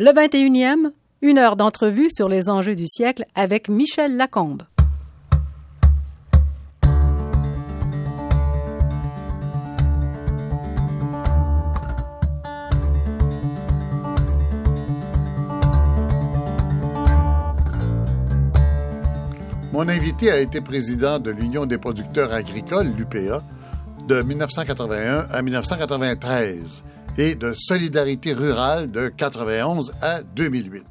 Le 21e, une heure d'entrevue sur les enjeux du siècle avec Michel Lacombe. Mon invité a été président de l'Union des producteurs agricoles, l'UPA, de 1981 à 1993 et de Solidarité rurale de 91 à 2008.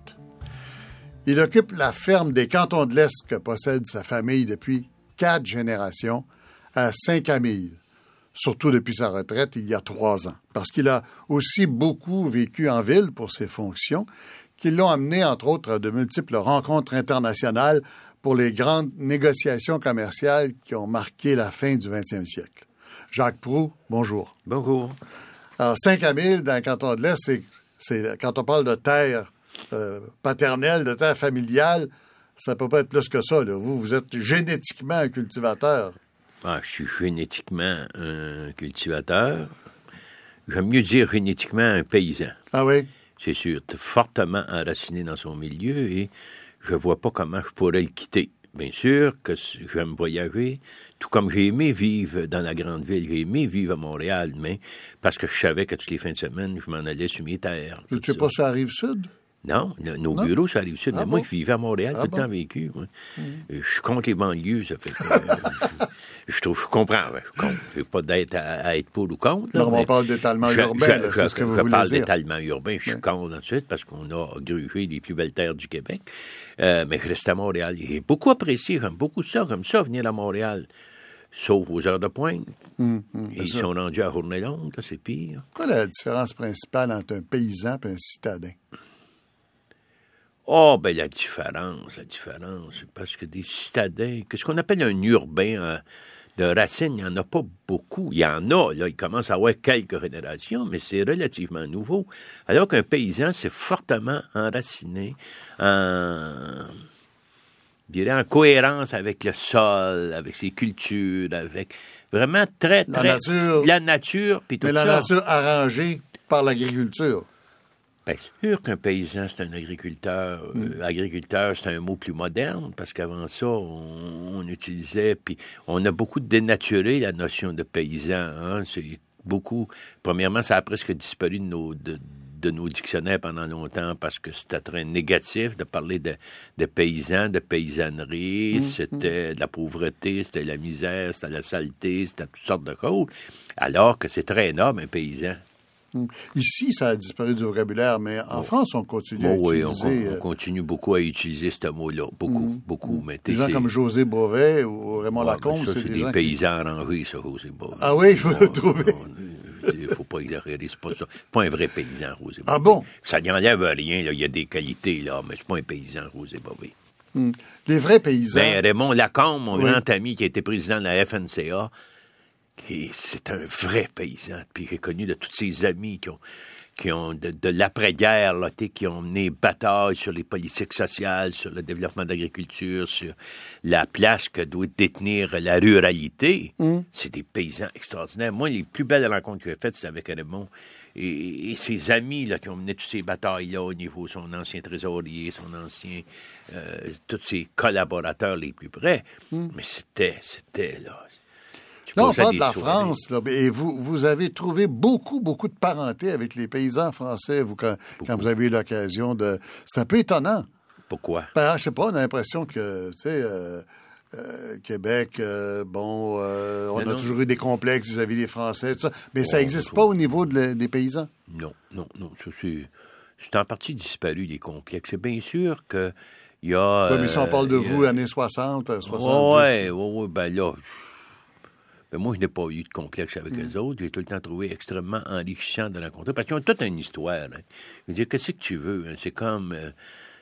Il occupe la ferme des cantons de l'Est que possède sa famille depuis quatre générations à Saint-Camille, surtout depuis sa retraite il y a trois ans, parce qu'il a aussi beaucoup vécu en ville pour ses fonctions, qui l'ont amené, entre autres, à de multiples rencontres internationales pour les grandes négociations commerciales qui ont marqué la fin du 20e siècle. Jacques Proux, bonjour. Bonjour. Alors, 5 à 1000 dans le canton de l'Est, c'est, quand on parle de terre euh, paternelle, de terre familiale, ça peut pas être plus que ça. Vous, vous êtes génétiquement un cultivateur. Ah, je suis génétiquement un cultivateur. J'aime mieux dire génétiquement un paysan. Ah oui? C'est sûr, fortement enraciné dans son milieu et je vois pas comment je pourrais le quitter. Bien sûr que j'aime voyager, tout comme j'ai aimé vivre dans la grande ville, j'ai aimé vivre à Montréal, mais parce que je savais que toutes les fins de semaine, je m'en allais sur mes terres. Tu sais pas sur la rive sud? Non, nos bureaux sur la rive sud. mais ah moi, je vivais à Montréal, ah tout le temps vécu. Mm. Je suis contre les banlieues, ça fait que, je, trouve, je comprends. Je ne pas d'être à, être pour ou contre. non, on parle d'étalement urbain, c'est ce que vous je voulez parle d'étalement urbain. Je suis contre ensuite parce qu'on a grugé les plus belles terres du Québec. Euh, mais je reste à Montréal. J'ai beaucoup apprécié, j'aime beaucoup ça, comme ça, venir à Montréal sauf aux heures de pointe. Hum, hum, ils sont rendus à journée longue, c'est pire. Quelle est la différence principale entre un paysan et un citadin? Oh, ben la différence, la différence, parce que des citadins, qu'est-ce qu'on appelle un urbain hein, de racines, il n'y en a pas beaucoup. Il y en a, là, il commence à avoir quelques générations, mais c'est relativement nouveau. Alors qu'un paysan, c'est fortement enraciné en je dirais, en cohérence avec le sol, avec ses cultures, avec vraiment très, très... La nature. La nature, puis tout Mais la nature arrangée par l'agriculture. Bien sûr qu'un paysan, c'est un agriculteur. Mm. Euh, agriculteur, c'est un mot plus moderne, parce qu'avant ça, on, utilisait, puis on a beaucoup dénaturé la notion de paysan. Hein? C'est beaucoup... Premièrement, ça a presque disparu de nos... De, de nos dictionnaires pendant longtemps parce que c'était très négatif de parler de, de paysans, de paysannerie, mm, c'était mm. de la pauvreté, c'était la misère, c'était la saleté, c'était toutes sortes de choses, alors que c'est très énorme, un paysan. Mm. Ici, ça a disparu du vocabulaire, mais en France, on continue à utiliser... Oui, on, euh, continue beaucoup à utiliser ce mot-là. Beaucoup, beaucoup. Mais des gens comme José Bovet ou Raymond Lacombe, c'est des, des paysans arrangés, ça, José Bovet. Ah oui, il faut le trouver. Il ne faut pas exagérer, c'est pas ça. pas un vrai paysan, Rosé Ah bon? Ça n'enlève rien, là. il y a des qualités, là, mais c'est pas un paysan, Rosé Bobby. Hmm. Les vrais paysans. Ben, Raymond Lacombe, mon grand ami qui a été président de la FNCA, c'est un vrai paysan. Puis j'ai connu de tous ses amis qui ont qui ont de, l'après-guerre, qui ont mené bataille sur les politiques sociales, sur le développement de l'agriculture, sur la place que doit détenir la ruralité. Mm. C'est des paysans extraordinaires. Moi, les plus belles rencontres que j'ai faites, c'est avec Raymond et, ses amis là, qui ont mené toutes ces batailles-là au niveau son ancien trésorier, son ancien, euh, tous ses collaborateurs les plus près. Mm. Mais c'était, c'était là. Non, on parle de la France, là, et vous, vous avez trouvé beaucoup, beaucoup de parenté avec les paysans français, vous, quand, vous avez eu l'occasion de... C'est un peu étonnant. Pourquoi? Ben, je sais pas, on a l'impression que, tu sais... Euh, euh, Québec, euh, bon, on a toujours eu des complexes vis-à-vis des Français, tout ça. mais ça n'existe pas au niveau des paysans? Non, non, non. C'est en partie disparu, les complexes. C'est bien sûr que il y a. Oui, mais si on parle de vous, années 60, 70. Oui, oui, oui, ben là, mais moi, je n'ai pas eu de complexe avec les mm. eux autres. J'ai tout le temps trouvé extrêmement enrichissant de rencontrer. Parce qu'ils ont toute une histoire. Hein. Je veux dire, qu'est-ce que tu veux? Hein? C'est comme... Euh,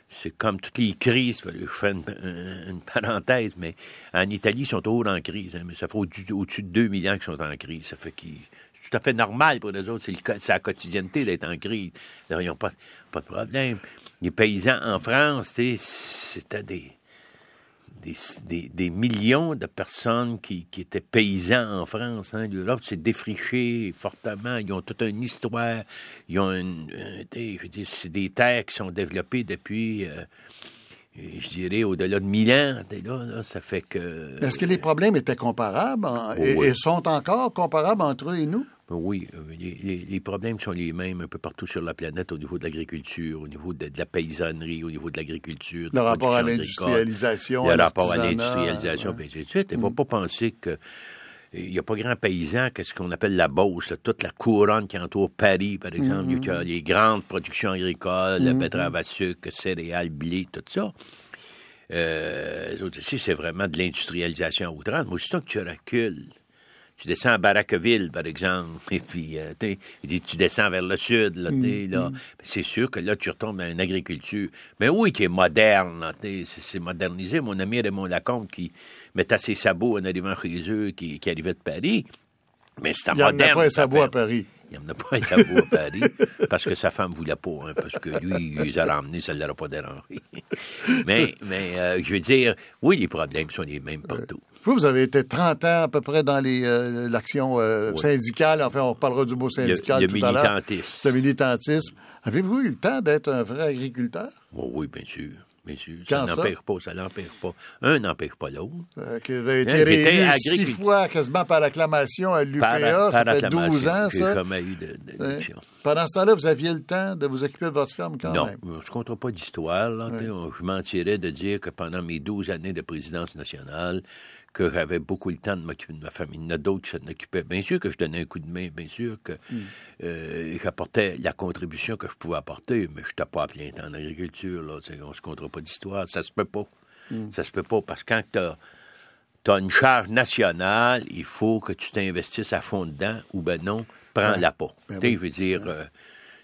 c'est comme toutes les crises. Je fais une, parenthèse, mais en Italie, ils sont toujours en crise. Hein, mais ça fait au-dessus de 2 millions qu'ils sont en crise. Ça fait qu'ils c'est tout à fait normal pour les autres. C'est la quotidienneté d'être en crise. ils n'ont pas, pas de problème. Les paysans en France, c'était des des, des, millions de personnes qui, qui, étaient paysans en France. Hein. L'Europe s'est défrichée fortement. Ils ont toute une histoire. Ils ont une, c'est des terres qui sont développées depuis, euh, je dirais, au-delà de mille ans. Là, ça fait que... Est-ce que les problèmes étaient comparables oh, et, sont encore comparables entre eux et nous? Oui, euh, les, problèmes sont les mêmes un peu partout sur la planète au niveau de l'agriculture, au niveau de, la paysannerie, au niveau de l'agriculture. Le rapport à l'industrialisation. Le rapport à l'industrialisation, et ainsi de suite. Il ne faut mm. pas penser que il n'y a pas grand paysan qu'est-ce qu'on appelle la Beauce, toute la couronne qui entoure Paris, par exemple. Il y a mm. les grandes productions agricoles, la mm. betterave à sucre, céréales, blé, tout ça. Euh, c'est vraiment de l'industrialisation à outrance. Mais aussitôt que tu recules tu descends à Baracqueville, par exemple, et puis euh, tu descends vers le sud, là, mm, là. Mm. c'est sûr que là, tu retombes dans une agriculture. Mais oui, qui est moderne, c'est modernisé. Mon ami Raymond Lacombe qui mettait ses sabots en arrivant chez eux, qui, qui arrivait de Paris. Mais c'était moderne. Il n'y a pas un sabot à Paris. Il n'y en a pas un sabot à Paris, parce que sa femme ne voulait pas, hein, parce que lui, il les a ramenés, ça ne l'aurait pas dérangé. mais mais euh, je veux dire, oui, les problèmes sont les mêmes partout. Vous, vous avez été 30 ans à peu près dans euh, l'action euh, syndicale. Enfin, on parlera du mot syndical le, tout à l'heure. militantisme. Le militantisme. Avez-vous eu le temps d'être un vrai agriculteur? Oh, oui, bien sûr. Bien sûr. ça n'empêche pas, ça n'empêche pas. Un n'empêche pas l'autre. Euh, vous avez été réélu six fois quasiment par l'acclamation à l'UPA. Ça fait 12 ans, ça. jamais eu d'élection. Pendant ce temps-là, vous aviez le temps de vous occuper de votre ferme quand même? Non, je ne compte pas d'histoire. Je mentirais de dire que pendant mes 12 années de présidence nationale, que j'avais beaucoup le temps de m'occuper de ma famille. Il y en a d'autres qui s'en occupaient. Bien sûr que je donnais un coup de main, bien sûr que mm. euh, j'apportais la contribution que je pouvais apporter, mais je n'étais pas à plein temps en agriculture. Là, on ne se comptera pas d'histoire. Ça se peut pas. Mm. Ça se peut pas parce que quand tu as, une charge nationale, il faut que tu t'investisses à fond dedans ou ben non, prends-la pas. Ben tu veux dire... Euh,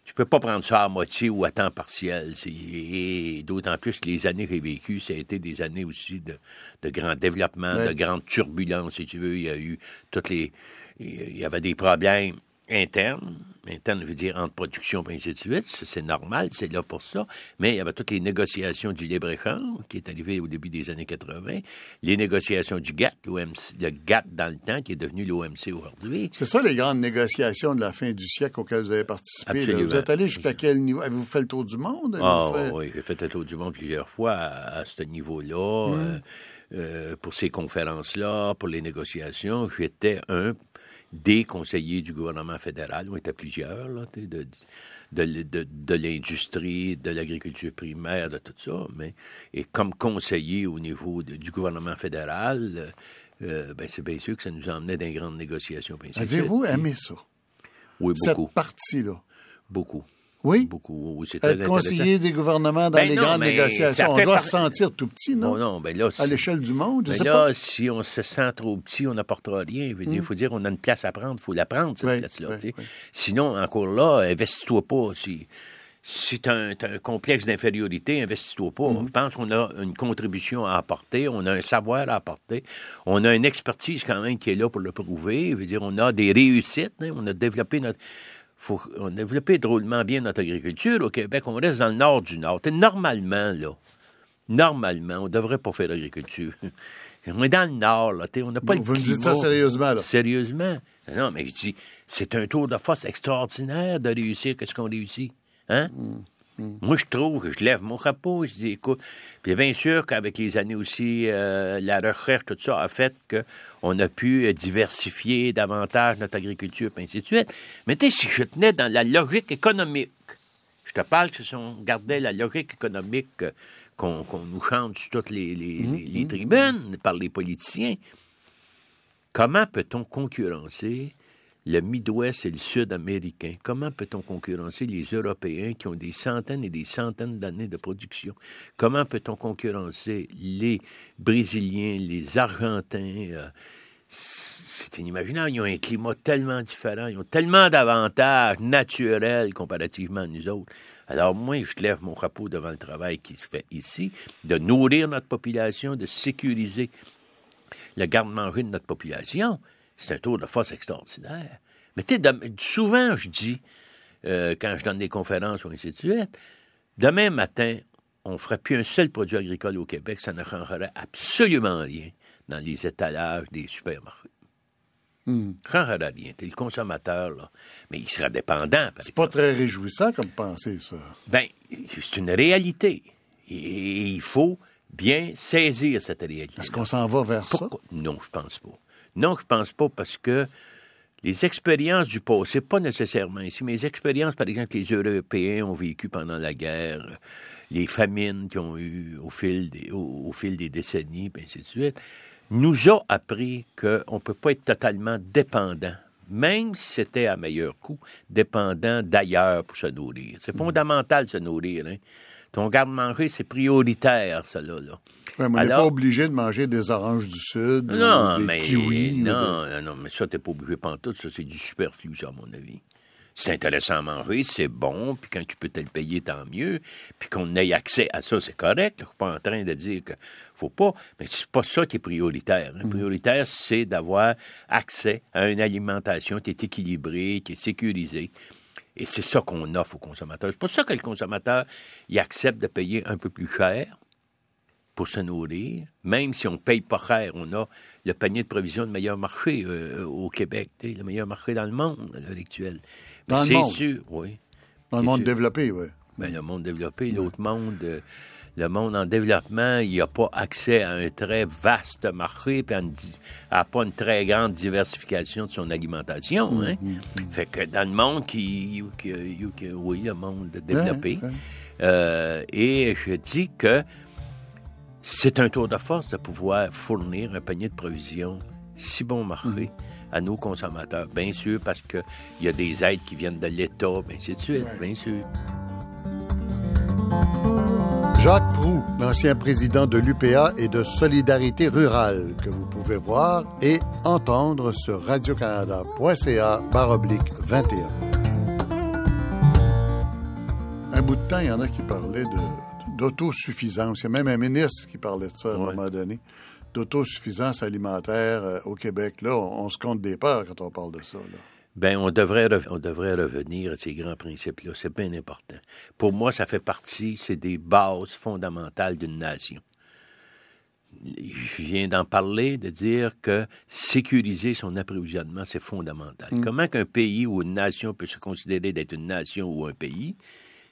tu peux pas prendre ça à moitié ou à temps partiel. Et d'autant plus que les années que j'ai vécues, ça a été des années aussi de, de grand développement, de grande turbulence, si tu veux. Il y a eu toutes les... Il y avait des problèmes interne, interne veut dire entre production et ainsi de suite, c'est normal, c'est là pour ça, mais il y avait toutes les négociations du libre-échange qui est arrivé au début des années 80, les négociations du GATT, le GATT dans le temps qui est devenu l'OMC aujourd'hui. C'est ça les grandes négociations de la fin du siècle auxquelles vous avez participé. Vous êtes allé jusqu'à quel niveau? Avez-vous fait le tour du monde? Ah oui, j'ai fait le tour du monde plusieurs fois à, ce niveau-là. Hum. Euh, euh, pour ces conférences-là, pour les négociations, j'étais un des conseillers du gouvernement fédéral, on était plusieurs, là, de, de, de, l'industrie, de l'agriculture primaire, de tout ça, mais et comme conseiller au niveau du gouvernement fédéral, euh, ben, c'est bien sûr que ça nous emmenait dans les grandes négociations. Avez-vous aimé ça? Oui, beaucoup. Cette partie-là? Beaucoup. Oui? Beaucoup. Oui, c'est Être conseiller des gouvernements dans ben les grandes négociations, on doit se sentir tout petit, non? non, ben là, à l'échelle du monde, je ben sais là, si on se sent trop petit, on n'apportera rien. Il hmm. faut dire qu'on a une place à prendre, il faut la prendre, cette place-là. Sinon, encore là, investis-toi pas. Si, si tu as, un complexe d'infériorité, investis-toi pas. Hmm. Je pense qu'on a une contribution à apporter, on a un savoir à apporter, on a une expertise quand même qui est là pour le prouver. Je veux dire, on a des réussites, hein. on a développé notre faut, on a développé drôlement bien notre agriculture au Québec. On reste dans le nord du Nord. normalement, là, normalement, on ne devrait pas faire d'agriculture. on est dans le nord, là. On n'a pas Vous me dites ça sérieusement, là? Sérieusement. Non, mais je dis, c'est un tour de force extraordinaire de réussir. Qu'est-ce qu'on réussit? Hein? Mm. Mm. Moi, je trouve que je lève mon chapeau, je dis, écoute, puis bien sûr qu'avec les années aussi, euh, la recherche, tout ça a fait qu'on a pu euh, diversifier davantage notre agriculture, et ainsi de suite. Mais tu sais, si je tenais dans la logique économique, je te parle que si on gardait la logique économique euh, qu'on nous chante sur toutes les, les mm-hmm. tribunes par les politiciens, comment peut-on concurrencer le Midwest et le Sud américain. Comment peut-on concurrencer les Européens qui ont des centaines et des centaines d'années de production? Comment peut-on concurrencer les Brésiliens, les Argentins? Euh, c'est inimaginable. Ils ont un climat tellement différent. Ils ont tellement d'avantages naturels comparativement à nous autres. Alors moi, je lève mon chapeau devant le travail qui se fait ici, de nourrir notre population, de sécuriser le garde-manger de notre population. C'est un tour de force extraordinaire. Mais tu sais, souvent, je dis, euh, quand je donne des conférences ou ainsi de suite, demain matin, on ne ferait plus un seul produit agricole au Québec, ça ne changerait absolument rien dans les étalages des supermarchés. Hmm. Ça ne changerait rien. T'es le consommateur, là. Mais il sera dépendant. C'est pas très réjouissant comme pensée, ça. Ben, c'est une réalité. Et il faut bien saisir cette réalité. Est-ce qu'on s'en va vers ça? Pourquoi? Non, je pense pas. Non, je pense pas parce que les expériences du passé, pas nécessairement ici, mais les expériences, par exemple, que les Européens ont vécues pendant la guerre, les famines qu'ils ont eues au fil des, au, au fil des décennies, puis ainsi de suite, nous a appris qu'on ne peut pas être totalement dépendant, même si c'était à meilleur coût, dépendant d'ailleurs pour se nourrir. C'est fondamental de se nourrir. Hein. Ton garde-manger, c'est prioritaire, cela. Là. Ouais, mais on n'est pas obligé de manger des oranges du Sud Non, ou des mais kiwis. ou non, non, non, mais ça, t'es pas obligé pantoute, ça, c'est du superflu, ça, à mon avis. C'est intéressant à manger, c'est bon, puis quand tu peux te le payer, tant mieux. Puis qu'on ait accès à ça, c'est correct. Je suis pas en train de dire que faut pas, mais c'est pas ça qui est prioritaire. hein. Prioritaire, c'est d'avoir accès à une alimentation qui est équilibrée, qui est sécurisée. Et c'est ça qu'on offre aux consommateurs. C'est pour ça que le consommateur, il accepte de payer un peu plus cher pour se nourrir, même si on ne paye pas cher, on a le panier de provisions de meilleur marché euh, au Québec, le meilleur marché dans le monde à l'heure actuelle. Mais Dans le c'est monde? sûr, oui. Dans le monde sûr. développé, oui. Ben, le monde développé, l'autre monde, euh, le monde en développement, il n'a pas accès à un très vaste marché, puis à, pas une très grande diversification de son alimentation. hein. Fait que dans le monde qui, qui- qui- oui, le monde développé, ouais. euh, et je dis que c'est un tour de force de pouvoir fournir un panier de provisions si bon marché à nos consommateurs. Bien sûr, parce qu'il y a des aides qui viennent de l'État, bien ainsi de suite, bien sûr. Jacques Proux, l'ancien président de l'UPA et de Solidarité rurale, que vous pouvez voir et entendre sur radiocanada.ca baroblique 21. Un bout de temps, il y en a qui parlaient de- d'autosuffisance. Il y a même un ministre qui parlait de ça à un Ouais. moment donné. D'autosuffisance alimentaire euh, au Québec. Là, on, on se compte des peurs quand on parle de ça. là. Ben, on devrait, on devrait revenir à ces grands principes-là. C'est bien important. Pour moi, ça fait partie, c'est des bases fondamentales d'une nation. Je viens d'en parler, de dire que sécuriser son approvisionnement, c'est fondamental. Comment qu'un pays ou une nation peut se considérer d'être une nation ou un pays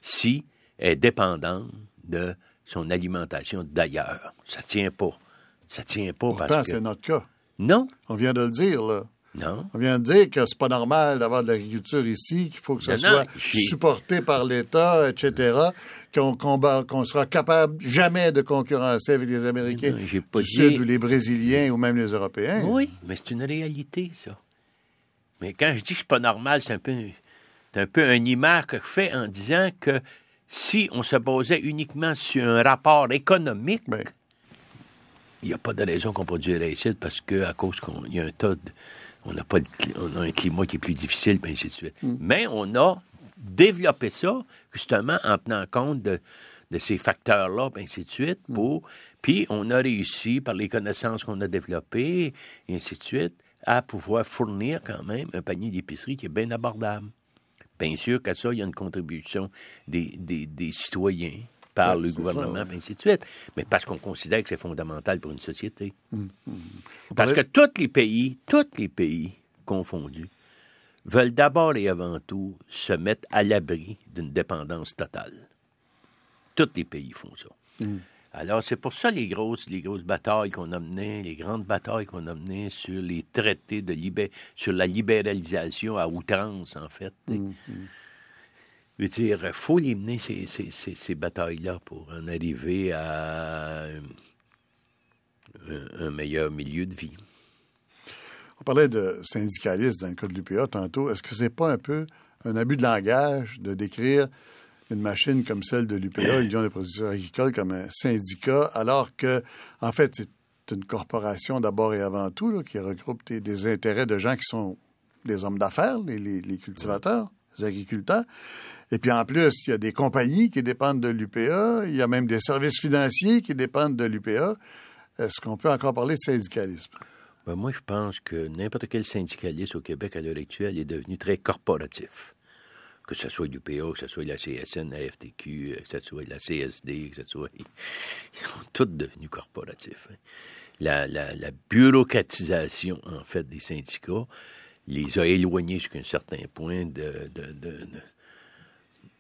si elle est dépendante de son alimentation d'ailleurs? Ça tient pas. Ça tient pas Pourtant, parce que... c'est notre cas. Non, On vient de le dire, là. Non. On vient de dire que c'est pas normal d'avoir de l'agriculture ici, qu'il faut que ça Non, soit supporté par l'État, etc., qu'on combat- qu'on sera capable jamais de concurrencer avec les Américains Non, pas du dit- Sud ou les Brésiliens ou même les Européens. Oui, mais c'est une réalité, ça. Mais quand je dis que c'est pas normal, c'est un peu, c'est un peu une image que je fais en disant que si on se basait uniquement sur un rapport économique, Ben, il n'y a pas de raison qu'on produirait ici parce que à cause qu'on il y a un tas de, on n'a pas de on a un climat qui est plus difficile, puis ainsi de suite. Mais on a développé ça justement en tenant compte de, de ces facteurs-là, puis ainsi de suite, pour puis on a réussi par les connaissances qu'on a développées, et ainsi de suite, à pouvoir fournir quand même un panier d'épicerie qui est bien abordable. Bien sûr qu'à ça, il y a une contribution des, des, des citoyens par Ouais, le gouvernement, ça, ouais. ainsi de suite. Mais parce qu'on considère que c'est fondamental pour une société. on Parce que tous les pays, tous les pays confondus, veulent d'abord et avant tout se mettre à l'abri d'une dépendance totale. Tous les pays font ça. Alors, c'est pour ça les grosses, les grosses batailles qu'on a menées, les grandes batailles qu'on a menées sur les traités de libé- sur la libéralisation à outrance, en fait. Je veux dire, il faut les mener, ces, ces, ces, ces batailles-là, pour en arriver à un, un meilleur milieu de vie. On parlait de syndicalistes dans le cas de l'UPA tantôt. Est-ce que c'est pas un peu un abus de langage de décrire une machine comme celle de l'UPA, l'Union des producteurs agricoles, comme un syndicat, alors que, en fait, c'est une corporation d'abord et avant tout, là, qui regroupe des, des intérêts de gens qui sont des hommes d'affaires, les, les- les cultivateurs, agriculteurs. Et puis en plus, il y a des compagnies qui dépendent de l'UPA, il y a même des services financiers qui dépendent de l'UPA. Est-ce qu'on peut encore parler de syndicalisme? Ben, moi, je pense que n'importe quel syndicaliste au Québec à l'heure actuelle est devenu très corporatif. que ce soit l'UPA, que ce soit la CSN, la FTQ, que ce soit la CSD, que ce soit... Ils sont tous devenus corporatifs. Hein. La, la, bureaucratisation, en fait, des syndicats les a éloignés jusqu'à un certain point de, de, de,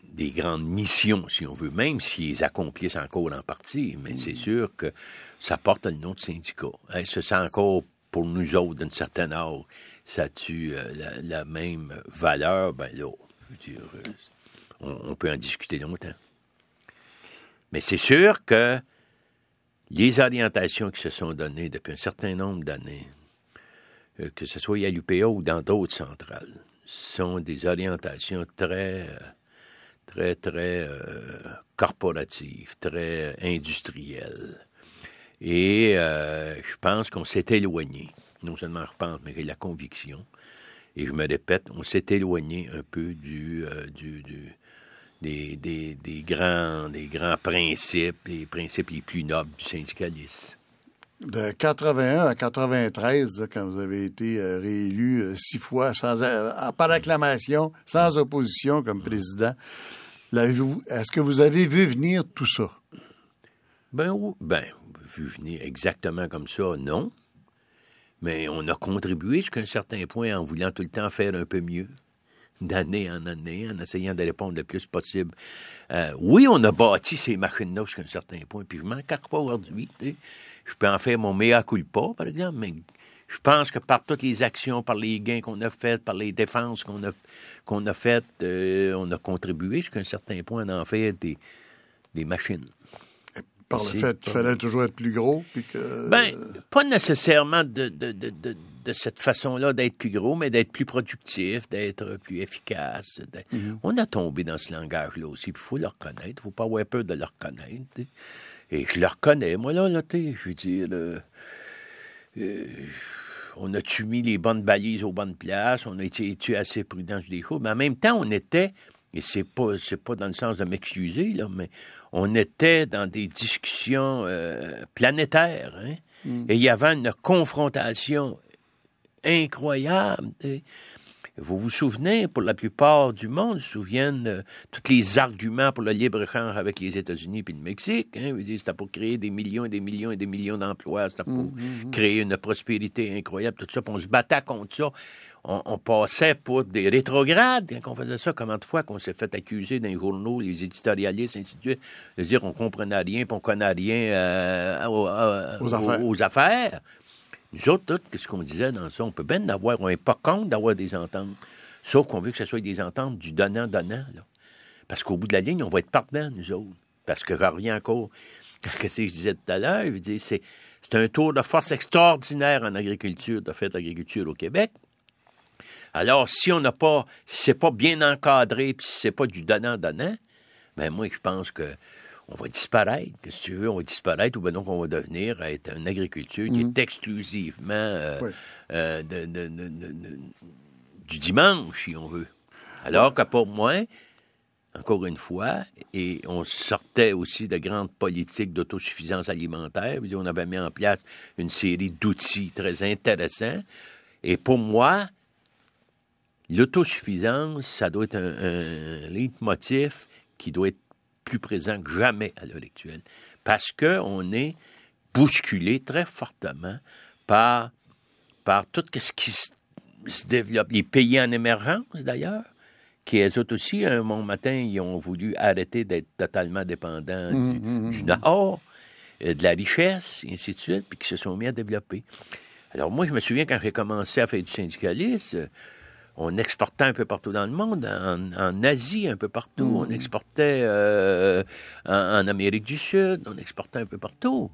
des grandes missions, si on veut, même s'ils accomplissent encore en partie. Mais c'est sûr que ça porte le nom de syndicat. Hein, ce c'est encore pour nous autres, d'une certaine âge, ça tue euh, la, la, même valeur, ben là, je veux dire, euh, on, on, peut en discuter longtemps. Mais c'est sûr que les orientations qui se sont données depuis un certain nombre d'années, que ce soit à l'UPA ou dans d'autres centrales, sont des orientations très, euh, très, très euh, corporatives, très industrielles. Et euh, je pense qu'on s'est éloigné, non seulement je pense, mais j'ai la conviction, et je me répète, on s'est éloigné un peu du, euh, du, des, des, grands, des grands principes, les principes les plus nobles du syndicalisme. De 81 à 93, quand vous avez été euh, réélu euh, six fois sans, euh, par acclamation, sans opposition comme président, est-ce que vous avez vu venir tout ça? Ben, ben, vu venir exactement comme ça, non. Mais on a contribué jusqu'à un certain point en voulant tout le temps faire un peu mieux d'année en année, en essayant de répondre le plus possible. Oui, on a bâti ces machines-là jusqu'à un certain point, puis je m'en pas aujourd'hui. Je peux en faire mon mea culpa, par exemple, mais je pense que par toutes les actions, par les gains qu'on a faits, par les défenses qu'on a, qu'on a faites, euh, on a contribué jusqu'à un certain point à en faire des, des machines. Par le fait qu'il fallait toujours être plus gros? Puis que... Ben, pas nécessairement de, de, de, de de cette façon-là d'être plus gros, mais d'être plus productif, d'être plus efficace. Mm -hmm. On a tombé dans ce langage-là aussi, il faut le reconnaître. Il ne faut pas avoir peur de le reconnaître. Et je le reconnais, moi, là, là je veux dire, euh, euh, on a-tu mis les bonnes balises aux bonnes places, on a été, assez prudent des choses, mais en même temps, on était, et c'est pas, c'est pas dans le sens de m'excuser, là, mais on était dans des discussions euh, planétaires, hein? Mm. Et il y avait une confrontation incroyable. T'sais. Vous vous souvenez, pour la plupart du monde, se souviennent de tous les arguments pour le libre-échange avec les États-Unis et le Mexique. Hein, c'était pour créer des millions et des millions et des millions d'emplois, c'était pour mm -hmm. créer une prospérité incroyable, tout ça. Puis on se battait contre ça. On, on, passait pour des rétrogrades quand on faisait ça. Combien de fois qu'on s'est fait accuser dans les journaux, les éditorialistes, ainsi de suite, de dire qu'on comprenait rien, qu'on connaît rien euh, aux, aux, affaires. aux affaires. Nous autres, tout, qu'est-ce qu'on disait dans ça? On peut bien avoir, on n'est pas contre d'avoir des ententes. Sauf qu'on veut que ce soit des ententes du donnant-donnant. Parce qu'au bout de la ligne, on va être partant, nous autres. Parce que je reviens encore à ce que je disais tout à l'heure? C'est, un tour de force extraordinaire en agriculture, de faire l'agriculture au Québec. Alors, si on n'a pas, si c'est pas bien encadré, puis si c'est pas du donnant-donnant, ben moi, je pense que on va disparaître, que si tu veux, on va disparaître, ou bien donc on va devenir être une agriculture qui mmh. est exclusivement euh, oui. euh, de, de, de, du dimanche, si on veut. Alors que pour moi, encore une fois, et on sortait aussi de grandes politiques d'autosuffisance alimentaire, on avait mis en place une série d'outils très intéressants, et pour moi, l'autosuffisance, ça doit être un, un leitmotiv qui doit être plus présent que jamais à l'heure actuelle. Parce qu'on est bousculé très fortement par, par tout ce qui se, développe. Les pays en émergence, d'ailleurs, qui, eux autres aussi, un bon matin, ils ont voulu arrêter d'être totalement dépendants mmh, du, mmh, du, Nord, euh, de la richesse, et ainsi de suite, puis qui se sont mis à développer. Alors moi, je me souviens quand j'ai commencé à faire du syndicalisme, on exportait un peu partout dans le monde, en, en Asie un peu partout, mmh. on exportait euh, en, en, Amérique du Sud, on exportait un peu partout.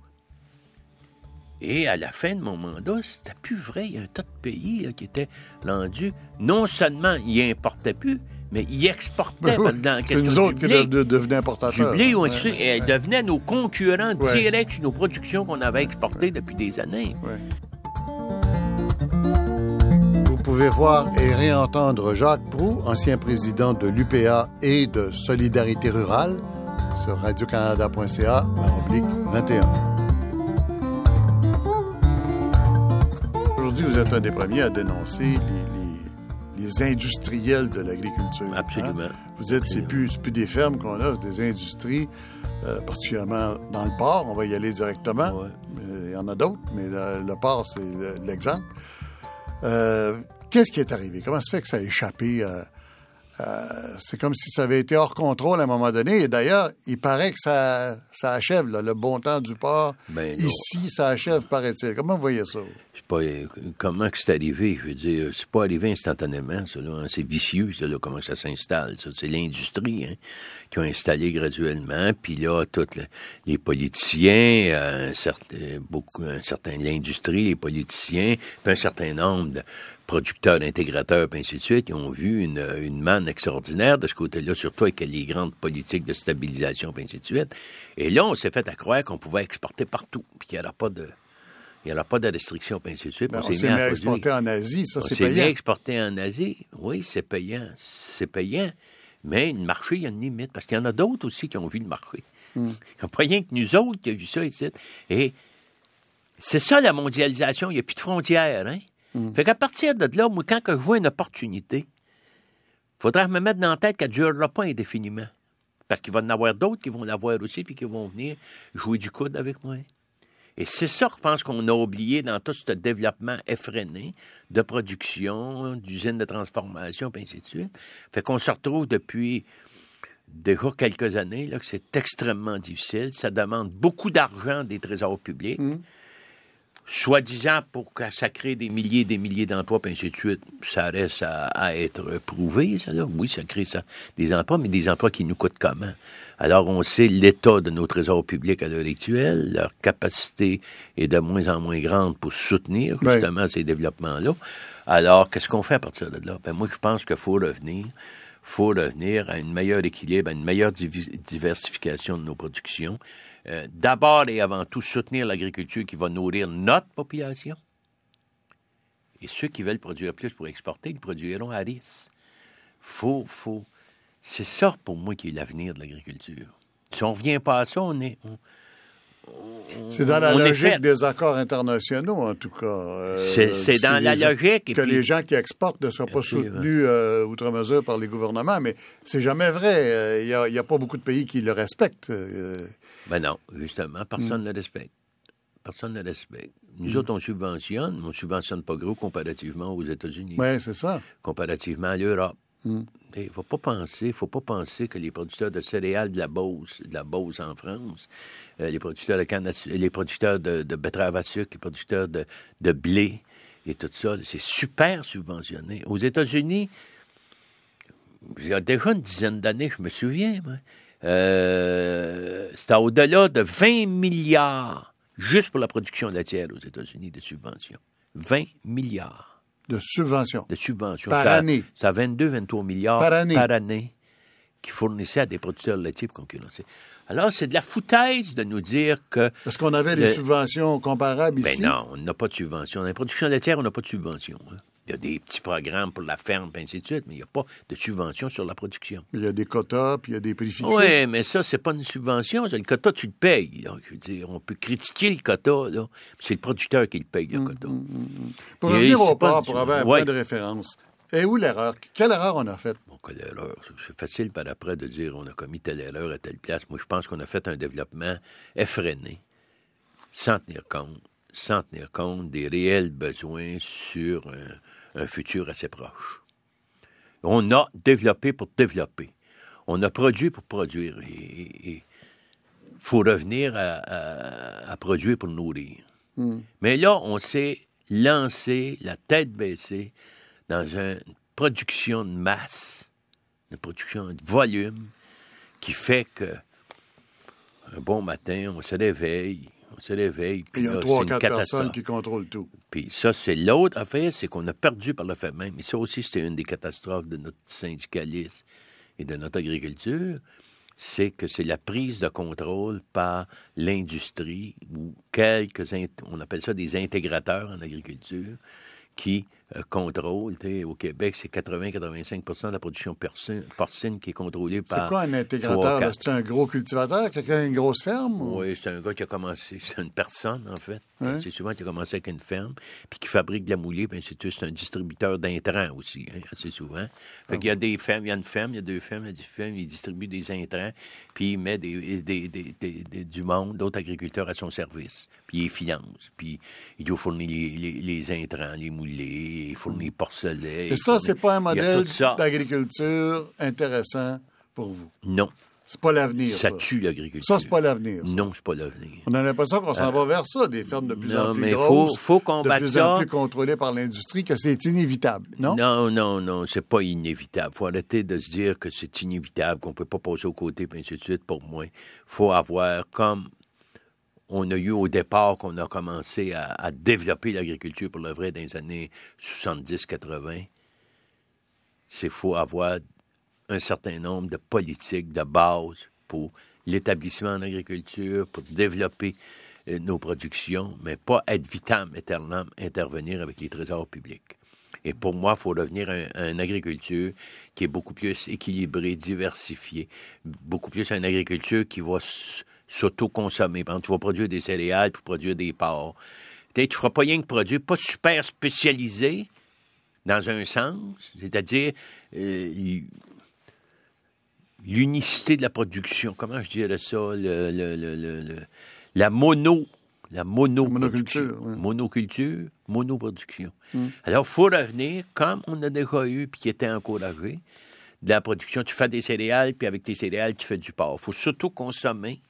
Et à la fin de mon mandat, c'était plus vrai. Il y a un tas de pays là, qui étaient rendus. Non seulement ils importaient plus, mais ils exportaient dans C'est nous autres qui de, devenaient importateurs. Du blé, ouais, ouais, ouais. Ils devenaient nos concurrents directs sur nos productions qu'on avait exportées depuis des années. Vous pouvez voir et réentendre Jacques Proux, ancien président de l'UPA et de Solidarité Rurale, sur radiocanada.ca, oblique 21. Aujourd'hui, vous êtes un des premiers à dénoncer les, les, les industriels de l'agriculture. hein? Absolument. Vous dites, c'est plus, plus des fermes qu'on a, c'est des industries, euh, particulièrement dans le port. On va y aller directement. Ouais. Euh, Il y en a d'autres, mais le, le port, c'est le- l'exemple. Euh, Qu'est-ce qui est arrivé? Comment se fait que ça a échappé? à- à- c'est comme si ça avait été hors contrôle à un moment donné. Et d'ailleurs, il paraît que ça, ça achève, là, le bon temps du port. Ben. Ici, ça achève, paraît-il. Comment vous voyez ça? Pas euh, comment que c'est arrivé? Je veux dire, c'est pas arrivé instantanément, ça, là, hein. C'est vicieux, ça, là, comment ça s'installe. ça. C'est l'industrie, hein, qui ont installé graduellement. Puis là, tous le- les politiciens, euh, un certain, beaucoup, un certain, l'industrie, les politiciens, puis un certain nombre de producteurs, intégrateurs, puis ainsi de suite, ils ont vu une, une manne extraordinaire de ce côté-là, surtout avec les grandes politiques de stabilisation, puis ainsi de suite. Et là, on s'est fait à croire qu'on pouvait exporter partout, puis qu'il n'y aura pas de... Il n'y aura pas de restrictions, puis ainsi de suite. Ben, on s'est mis mis à exporter en Asie, ça, On c'est s'est mis à payant. exporter en Asie. Oui, c'est payant. C'est payant. Mais le marché, il y a une limite, parce qu'il y en a d'autres aussi qui ont vu le marché. Hmm. Il n'y a pas rien que nous autres qui a vu ça ici. Et c'est ça, la mondialisation. Il n'y a plus de frontières. Hein? Hmm. Fait qu'à partir de là, moi, quand je vois une opportunité, il faudra me mettre dans la tête qu'elle ne durera pas indéfiniment. Parce qu'il va y en avoir d'autres qui vont l'avoir aussi, puis qui vont venir jouer du coude avec moi. Et c'est ça, je pense, qu'on a oublié dans tout ce développement effréné de production, d'usines de transformation, puis ainsi de suite. Fait qu'on se retrouve depuis déjà quelques années là, que c'est extrêmement difficile. Ça demande beaucoup d'argent des trésors publics. Soi-disant pour que ça crée des milliers et des milliers d'emplois, puis ainsi de suite, ça reste à, à être prouvé, ça, là. Oui, ça crée ça, des emplois, mais des emplois qui nous coûtent comment? Alors, on sait l'état de nos trésors publics à l'heure actuelle, leur capacité est de moins en moins grande pour soutenir, justement, ces développements-là. Alors, qu'est-ce qu'on fait à partir de là? Ben, moi, je pense qu'il faut revenir faut revenir à un meilleur équilibre, à une meilleure diversification de nos productions. Euh, D'abord et avant tout, soutenir l'agriculture qui va nourrir notre population. Et ceux qui veulent produire plus pour exporter, ils produiront à risque. Faut, faut. C'est ça pour moi qui est l'avenir de l'agriculture. Si on ne revient pas à ça, on est. C'est dans la logique des accords internationaux, en tout cas. Euh, C'est- dans la logique, Que puis- les gens qui exportent ne soient pas Absolument. soutenus euh, outre mesure par les gouvernements, mais c'est jamais vrai. Il n'y a, pas beaucoup de pays qui le respectent. Euh, Ben non, justement, personne ne le respecte. Personne ne le respecte. Nous autres, on subventionne, mais on subventionne pas gros comparativement aux États-Unis, oui, c'est ça. comparativement à l'Europe. Il faut pas penser, faut pas penser que les producteurs de céréales de la Beauce, de la Beauce en France, euh, les producteurs de canne les producteurs de, betteraves à sucre, les producteurs de, de blé et tout ça, c'est super subventionné. Aux États-Unis, il y a déjà une dizaine d'années, je me souviens, moi, euh, c'était au-delà de 20 milliards juste pour la production laitière aux États-Unis de subventions. 20 milliards De subventions. de subventions. Par Ça- année. Ça 22, 23 milliards Par année. qui fournissaient à des producteurs laitiers pour concurrencer. Alors, c'est de la foutaise de nous dire que. Est-ce qu'on avait des Le- subventions comparables Ben ici? non, on n'a pas de subvention. Dans la production laitière, on n'a pas de subvention. hein. Il y a des petits programmes pour la ferme, puis ainsi de suite, mais il n'y a pas de subvention sur la production. Il y a des quotas, puis il y a des prix fixés. Oui, mais ça, c'est pas une subvention. Le quota, tu le payes. là. Je veux dire, on peut critiquer le quota, là. C'est le producteur qui le paye, le quota. Pour Et revenir au port, pour avoir un Ouais. point de référence. Et où l'erreur? Quelle erreur on a faite? Bon, quelle erreur. C'est facile par après de dire on a commis telle erreur à telle place. Moi, je pense qu'on a fait un développement effréné, sans tenir compte, sans tenir compte des réels besoins sur un, un futur assez proche. On a développé pour développer. On a produit pour produire. Et il faut revenir à, à- à produire pour nourrir. Mais là, on s'est lancé, la tête baissée, dans une production de masse, une production de volume, qui fait que un bon matin, on se réveille, on se réveille, Puis il y a trois, c'est quatre personnes qui contrôlent tout. Puis ça, c'est l'autre affaire, c'est qu'on a perdu par le fait même. Et ça aussi, c'était une des catastrophes de notre syndicalisme et de notre agriculture. C'est que c'est la prise de contrôle par l'industrie ou quelques, on appelle ça des intégrateurs en agriculture, qui contrôle. Au Québec, c'est 80-85% de la production porcine qui est contrôlée par. C'est quoi un intégrateur? C'est un gros cultivateur? Quelqu'un a une grosse ferme? Oui, c'est un gars qui a commencé. C'est une personne, en fait. C'est souvent qui a commencé avec une ferme, puis qui fabrique de la moulée, puis c'est un distributeur d'intrants aussi, hein, assez souvent. Fait qu'il y a des fermes, il y a une ferme, il y a deux fermes, il y a des fermes, il distribue des intrants, puis il met des, du monde, d'autres agriculteurs à son service, puis il finance, puis il doit fournir les, les intrants, les moulées, il fournit porcelet. Et ça, c'est pas un modèle d'agriculture intéressant pour vous? Non. C'est pas l'avenir. Ça, tue l'agriculture. Ça, c'est pas l'avenir. Non, c'est pas l'avenir. On a l'impression qu'on s'en euh, va vers ça, des fermes de plus en plus mais grosses, faut, faut de plus en plus contrôlées par l'industrie, que c'est inévitable, non? Non, non, non, c'est pas inévitable. faut arrêter de se dire que c'est inévitable, qu'on peut pas passer au côté, puis ainsi de suite, pour moi. faut avoir, comme on a eu au départ qu'on a commencé à, développer l'agriculture pour le vrai dans les années 70-80, c'est faut avoir un certain nombre de politiques de base pour l'établissement en agriculture, pour développer euh, nos productions, mais pas être vitam aeternam intervenir avec les trésors publics. Et pour moi, il faut revenir à, une agriculture qui est beaucoup plus équilibrée, diversifiée, beaucoup plus à une agriculture qui va s'auto-consommer. tu vas produire des céréales pour produire des porcs. Tu ne feras pas rien que produire, pas super spécialisé dans un sens, c'est-à-dire euh, l'unicité de la production. Comment je dirais ça? la mono. La mono monoculture. Monoculture, monoproduction. Hmm. Alors, il faut revenir, comme on a déjà eu, puis qui était encouragé, de la production. Tu fais des céréales, puis avec tes céréales, tu fais du porc. Il faut surtout consommer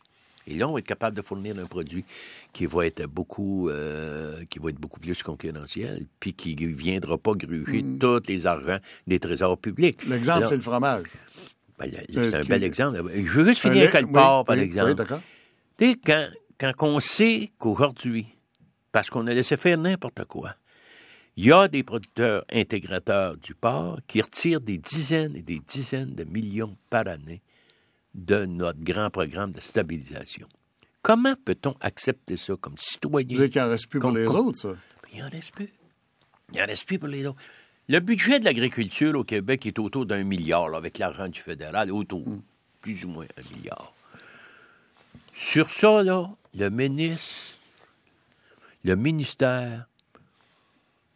et là, on va être capable de fournir un produit qui va être beaucoup, euh, qui va être beaucoup plus concurrentiel, puis qui ne viendra pas gruger mm. tous les argents des trésors publics. L'exemple, c'est le fromage. Ben, c'est un bel exemple. Je veux juste finir avec le porc, par exemple. Oui. Tu sais, quand, quand on sait qu'aujourd'hui, parce qu'on a laissé faire n'importe quoi, il y a des producteurs intégrateurs du porc qui retirent des dizaines et des dizaines de millions par année de notre grand programme de stabilisation. Comment peut-on accepter ça comme citoyen? Vous savez qu'il n'en reste plus pour les autres, ça? Il n'en reste plus. Il n'en reste plus pour les autres. Le budget de l'agriculture au Québec est autour d'un milliard, avec l'argent du fédéral, autour, hmm. plus ou moins un milliard. Sur ça, là, le ministre, le ministère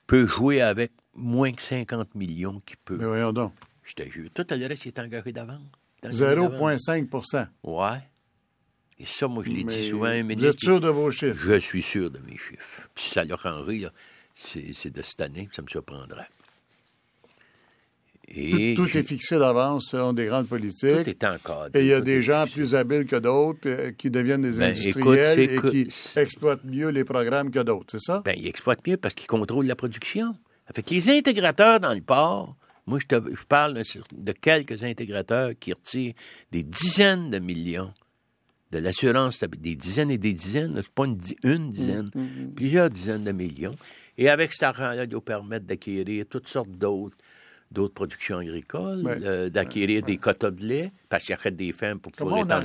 peut jouer avec moins que 50 millions qui peut. Mais voyons donc. Je te jure. Tout le reste est engagé d'avance. 0,5% Ouais. Et ça, moi, je l'ai dit souvent Vous êtes sûr de vos chiffres? Je suis sûr de mes chiffres. Puis ça leur en rit, c'est de cette année que ça me surprendrait. Et tout, est fixé d'avance selon des grandes politiques. Tout est encore. Et il y a des gens plus habiles que d'autres euh, qui deviennent des ben, industriels et qui exploitent mieux les programmes que d'autres, c'est ça? Bien, ils exploitent mieux parce qu'ils contrôlent la production. Fait les intégrateurs dans le port, moi, je, te, parle de, quelques intégrateurs qui retirent des dizaines de millions de l'assurance, des dizaines et des dizaines, c'est pas une, dizaine, mm, mm, mm. plusieurs dizaines de millions. Et avec cet argent-là, ils nous permettent d'acquérir toutes sortes d'autres d'autres productions agricoles, euh, d'acquérir des quotas de lait, parce qu'ils achètent des fermes pour pouvoir être en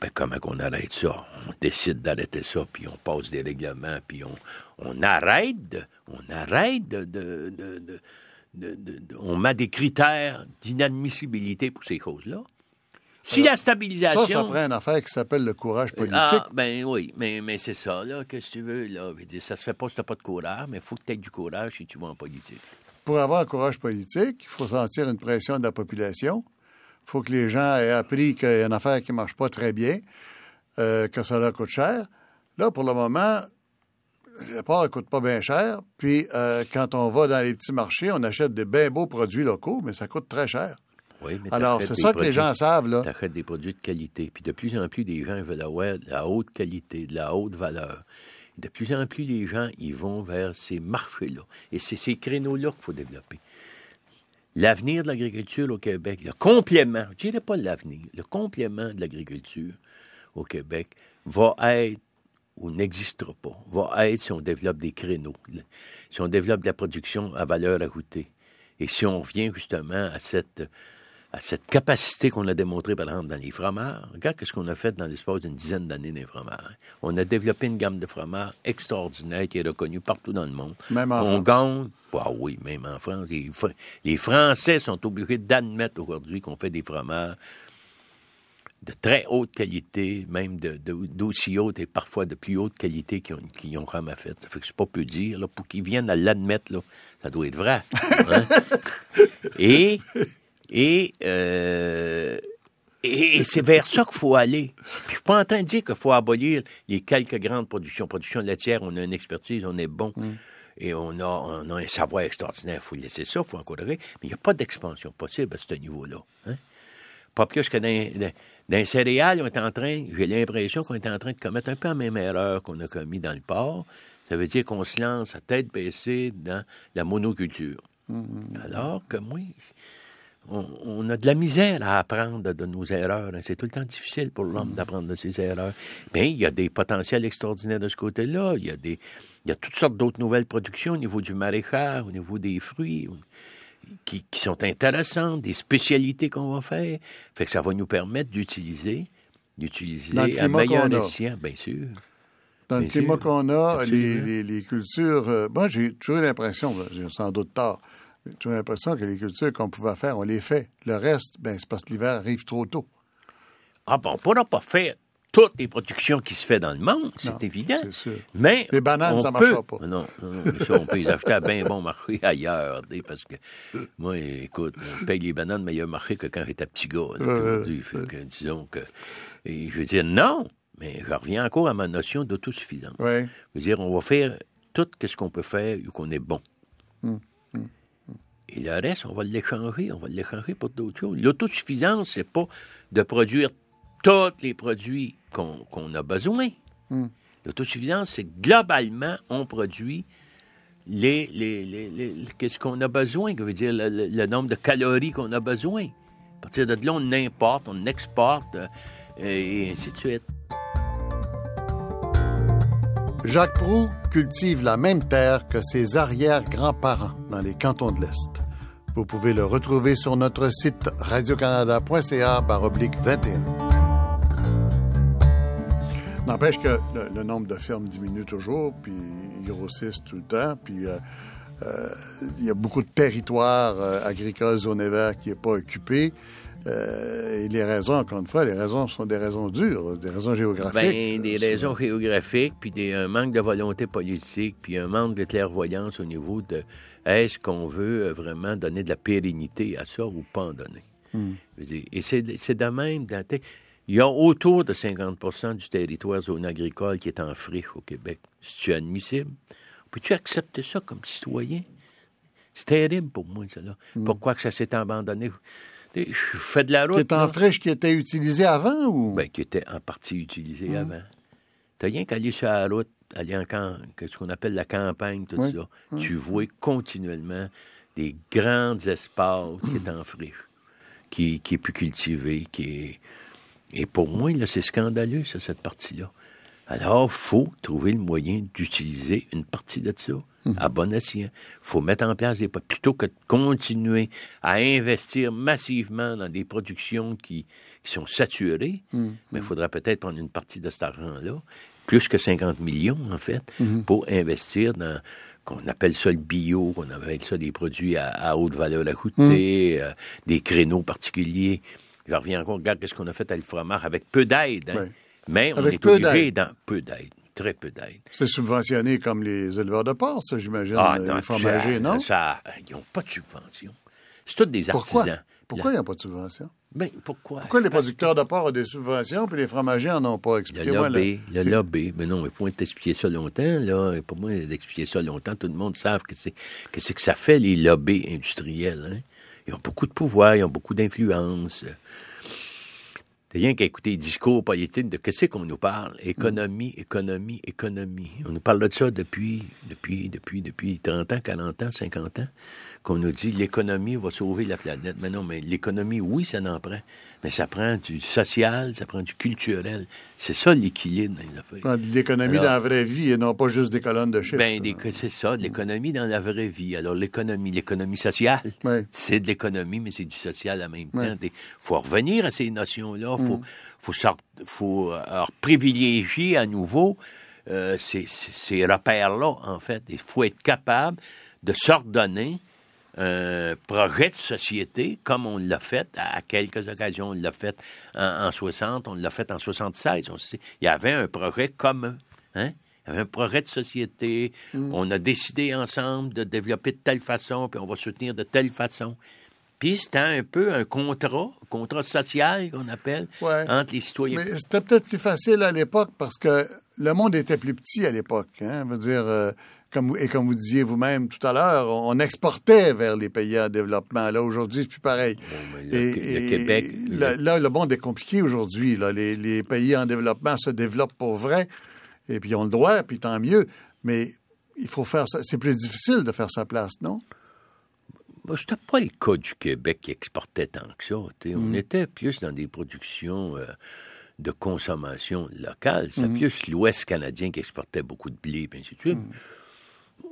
ben, comment qu'on arrête ça? On décide d'arrêter ça, puis on passe des règlements, puis on, on arrête, on arrête de, de, de, on met des critères d'inadmissibilité pour ces causes-là. Si la stabilisation. Ça, ça prend une affaire qui s'appelle le courage politique. Ah, ben oui, mais, mais c'est ça, là, qu'est-ce que tu veux, là? Ça se fait pas si t'as pas de courage, mais il faut que tu aies du courage si tu vas en politique. Pour avoir un courage politique, il faut sentir une pression de la population faut que les gens aient appris qu'il y a une affaire qui ne marche pas très bien, euh, que ça leur coûte cher. Là, pour le moment, le porc ne coûte pas bien cher. Puis, euh, quand on va dans les petits marchés, on achète des bien beaux produits locaux, mais ça coûte très cher. Oui, mais Alors, c'est ça que les gens savent, là. Tu achètes des produits de qualité. Puis, de plus en plus, des gens veulent avoir de la haute qualité, de la haute valeur. De plus en plus, les gens, ils vont vers ces marchés-là. Et c'est ces créneaux-là qu'il faut développer l'avenir de l'agriculture au Québec, le complément, je dirais pas l'avenir, le complément de l'agriculture au Québec va être ou n'existera pas, va être si on développe des créneaux, si on développe de la production à valeur ajoutée. Et si on revient justement à cette à cette capacité qu'on a démontrée, par exemple, dans les fromages. Regarde ce qu'on a fait dans l'espace d'une dizaine d'années dans les fromages. On a développé une gamme de fromages extraordinaire qui est reconnue partout dans le monde. Même en on France. gagne. Ah oui, même en France. Les, les Français sont obligés d'admettre aujourd'hui qu'on fait des fromages de très haute qualité, même de- de- d'aussi haute et parfois de plus haute qualité qu'ils ont, qu'ils ont fait. Ça fait que c'est pas peu dire. Là, pour qu'ils viennent à l'admettre, ça doit être vrai. hein? et et, euh, et, et c'est vers ça qu'il faut aller. Puis je suis pas en train de dire qu'il faut abolir les quelques grandes productions. Production laitière, on a une expertise, on est bon. Et on a, on a un savoir extraordinaire. Il faut laisser ça, il faut encourager. Mais il n'y a pas d'expansion possible à ce niveau-là. hein. Pas plus que dans, dans, dans les céréales, on est en train, j'ai l'impression qu'on est en train de commettre un peu la même erreur qu'on a commis dans le porc. Ça veut dire qu'on se lance à tête baissée dans la monoculture. Alors que moi, on, on a de la misère à apprendre de, nos erreurs. hein. C'est tout le temps difficile pour l'homme d'apprendre de ses erreurs. Mais il y a des potentiels extraordinaires de ce côté-là. Il y a des, il y a toutes sortes d'autres nouvelles productions au niveau du maraîchage, au niveau des fruits, qui, qui sont intéressantes, des spécialités qu'on va faire. Fait que ça va nous permettre d'utiliser, d'utiliser à meilleur escient, bien sûr. Dans le climat qu'on a, les, Absolument. les, les cultures. euh, moi, j'ai toujours l'impression, j'ai sans doute tort, j'ai toujours l'impression que les cultures qu'on pouvait faire, on les fait. Le reste, ben, c'est parce que l'hiver arrive trop tôt. Ah bon, on ne pourra pas faire toutes les productions qui se fait dans le monde, c'est évident. c'est sûr. Mais Les bananes, on ça peut- marchera pas. Non, non, ça, on peut les acheter à bien bon marché ailleurs, tu parce que moi, écoute, on paye les bananes meilleur marché que quand j'étais petit gars, que, disons que, et je veux dire, non, mais je reviens encore à ma notion d'autosuffisance. Je veux dire, on va faire tout ce qu'on peut faire ou qu'on est bon. Hum, Et le reste, on va l'échanger, on va l'échanger pour d'autres choses. L'autosuffisance, c'est pas de produire tous les produits qu'on a besoin. Hum. L'autosuffisance, c'est globalement, on produit les, les, les, les- qu'est-ce qu'on a besoin, que veut dire le, le- le nombre de calories qu'on a besoin. À partir de là, on importe, on exporte, euh, et ainsi de suite. Jacques Proux cultive la même terre que ses arrière-grands-parents dans les cantons de l'Est. Vous pouvez le retrouver sur notre site radiocanada.ca baroblique 21. N'empêche que le, nombre de fermes diminue toujours, puis ils grossissent tout le temps, puis euh, euh, il y a beaucoup de territoires euh, agricoles verte qui n'est pas occupé. Euh, et les raisons, encore une fois, les raisons sont des raisons dures, des raisons géographiques. Ben, des raisons géographiques, puis des, un manque de volonté politique, puis un manque de clairvoyance au niveau de est-ce qu'on veut vraiment donner de la pérennité à ça ou pas en donner? Dire, Et c'est de même. dans- il y a autour de 50% du territoire zone agricole qui est en friche au Québec. C'est-tu admissible? Peux-tu accepter ça comme citoyen? C'est terrible pour moi, ça. Là. Pourquoi que ça s'est abandonné? Je fais de la route. Qui est en là. friche qui était utilisé avant ou? Ben, qui était en partie utilisé avant. T'as rien qu'à aller sur la route, aller en camp, ce qu'on appelle la campagne, tout Oui. ça. Tu vois continuellement des grands espaces qui est en friche, qui, qui est plus cultivé, qui est... Et pour moi, là, c'est scandaleux, ça, cette partie-là. Alors, faut trouver le moyen d'utiliser une partie de ça à bon escient. faut mettre en place des... Plutôt que de continuer à investir massivement dans des productions qui, qui sont saturées, mais il faudrait peut-être prendre une partie de cet argent-là, plus que 50 millions, en fait, pour investir dans qu'on appelle ça le bio, qu'on appelle ça des produits à, à haute valeur ajoutée, euh, des créneaux particuliers. Je reviens encore, regarde ce qu'on a fait à le fromage avec peu d'aide. hein. Oui. Mais on Avec est peu obligé d'aide. dans peu d'aide, très peu d'aide. C'est subventionné comme les éleveurs de porc, ça, j'imagine, Ah, non, les fromagers, ça- non? ça- ils n'ont pas de subvention. C'est tous des artisans. Pourquoi il Là- n'y a pas de subvention? Ben, pourquoi? Pourquoi les producteurs de porc ont des subventions puis les fromagers en ont pas? Le Expliquez-moi. là. lobby, le lobby. Mais non, mais pour t'expliquer ça longtemps, là, pour moi, d'expliquer ça longtemps, tout le monde sait que c'est que, c'est que ça fait les lobbies industriels. Hein? Ils ont beaucoup de pouvoir, ils ont beaucoup d'influence. Rien qu'à écouter les discours politiques de qu'est-ce qu'on nous parle. Économie, économie, économie. On nous parle de ça depuis, depuis, depuis, depuis 30 ans, 40 ans, 50 ans qu'on nous dit l'économie va sauver la planète. Mais non, mais l'économie, oui, ça n'en prend. Mais ça prend du social, ça prend du culturel. C'est ça l'équilibre dans les L'économie dans la vraie vie et non pas juste des colonnes de chiffres. Ben, c'est ça, l'économie dans la vraie vie. Alors, l'économie, l'économie sociale, c'est de l'économie, mais c'est du social en même temps. Il faut revenir à ces notions-là. Il faut, mm. faut, euh, privilégier à nouveau euh, ces, ces repères-là, en fait. Il faut être capable de s'ordonner un projet de société, comme on l'a fait à quelques occasions. On l'a fait en, 60, on l'a fait en 76. il y avait un projet commun. Hein? Il y avait un projet de société. Mm. On a décidé ensemble de développer de telle façon, puis on va soutenir de telle façon. Puis c'était un peu un contrat, un contrat social qu'on appelle, entre les citoyens. Mais c'était peut-être plus facile à l'époque parce que le monde était plus petit à l'époque. Hein? Dire, euh, et comme vous disiez vous-même tout à l'heure, on exportait vers les pays en développement. Là, aujourd'hui, c'est plus pareil. et, le, Québec. Là, le monde est compliqué aujourd'hui. Les, les, pays en développement se développent pour vrai. Et puis, ils ont le droit, puis tant mieux. Mais il faut faire ça. C'est plus difficile de faire sa place, non? Ce n'était pas le cas du Québec qui exportait tant que ça. On mm. était plus dans des productions. Euh, de consommation locale. C'est mm. plus l'Ouest canadien qui exportait beaucoup de blé, et ainsi de suite. Mm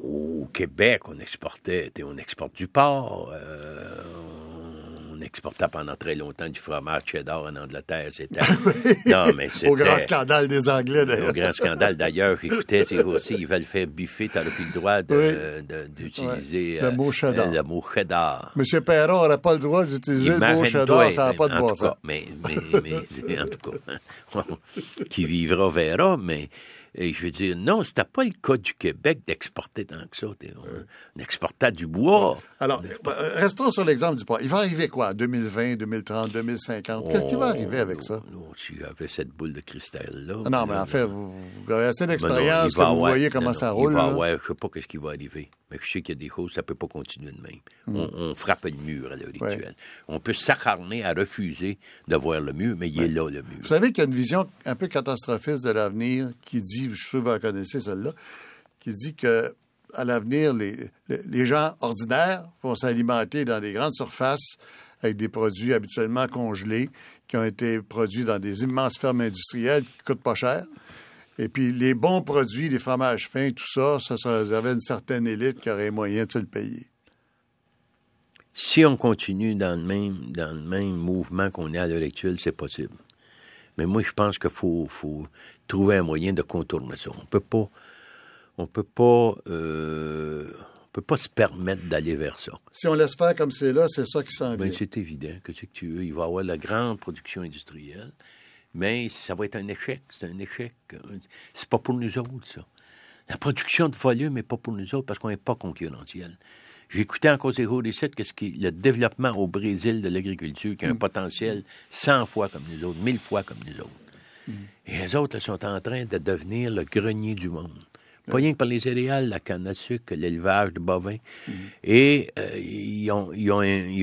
au Québec, on exportait, on exporte du porc, euh, on exportait pendant très longtemps du fromage cheddar en Angleterre. C'était non, mais c'était au grand scandale des Anglais d'ailleurs. Au grand scandale d'ailleurs. Écoutez, c'est aussi ils veulent faire biffer, t'as plus le droit d'utiliser le mot cheddar. le mot cheddar. Monsieur Perron n'aurait pas le droit d'utiliser le mot cheddar, ça n'a pas de bon sens. Mais, mais, mais en tout cas, qui vivra verra, mais et je veux dire, non, c'était pas le cas du Québec d'exporter tant que ça. On, exportait du bois. Alors, ben, restons sur l'exemple du bois. Il va arriver quoi? 2020, 2030, 2050? Qu'est-ce qui va arriver avec ça? Oh, tu avais cette boule de cristal-là. Non, mais en fait, vous, avez assez d'expérience que vous voyez comment ça roule. Je sais pas ce qui va arriver. Mais je sais qu'il y a des choses, ça peut pas continuer de même. Hmm. On, frappe le mur à l'heure actuelle. On peut s'acharner à refuser de voir le mur, mais il est là, le mur. Vous savez qu'il y a une vision un peu catastrophiste de l'avenir qui dit je suis sûr que vous connaissez celle-là, qui dit que à l'avenir, les, les, gens ordinaires vont s'alimenter dans des grandes surfaces avec des produits habituellement congelés qui ont été produits dans des immenses fermes industrielles qui coûtent pas cher. Et puis les bons produits, les fromages fins, tout ça, ça se réservé à une certaine élite qui aurait moyen de se le payer. Si on continue dans le même, dans le même mouvement qu'on est à l'heure actuelle, c'est possible. Mais moi, je pense qu'il faut, faut, trouver un moyen de contourner ça. On peut pas, on peut pas, euh, on peut pas se permettre d'aller vers ça. Si on laisse faire comme c'est là, c'est ça qui s'en ben, C'est évident que c'est que tu veux? Il va y avoir la grande production industrielle, mais ça va être un échec. C'est un échec. C'est pas pour nous autres, ça. La production de volume n'est pas pour nous autres parce qu'on n'est pas concurrentiel. J'ai écouté en cause des sites qu'est-ce qui le développement au Brésil de l'agriculture qui a un mm. potentiel 100 fois comme nous autres, 1000 fois comme nous autres. Mm. Et les autres sont en train de devenir le grenier du monde. Pas rien que par les céréales, la canne à sucre, l'élevage de bovins. Mm. Et euh, ils ont, ils ont,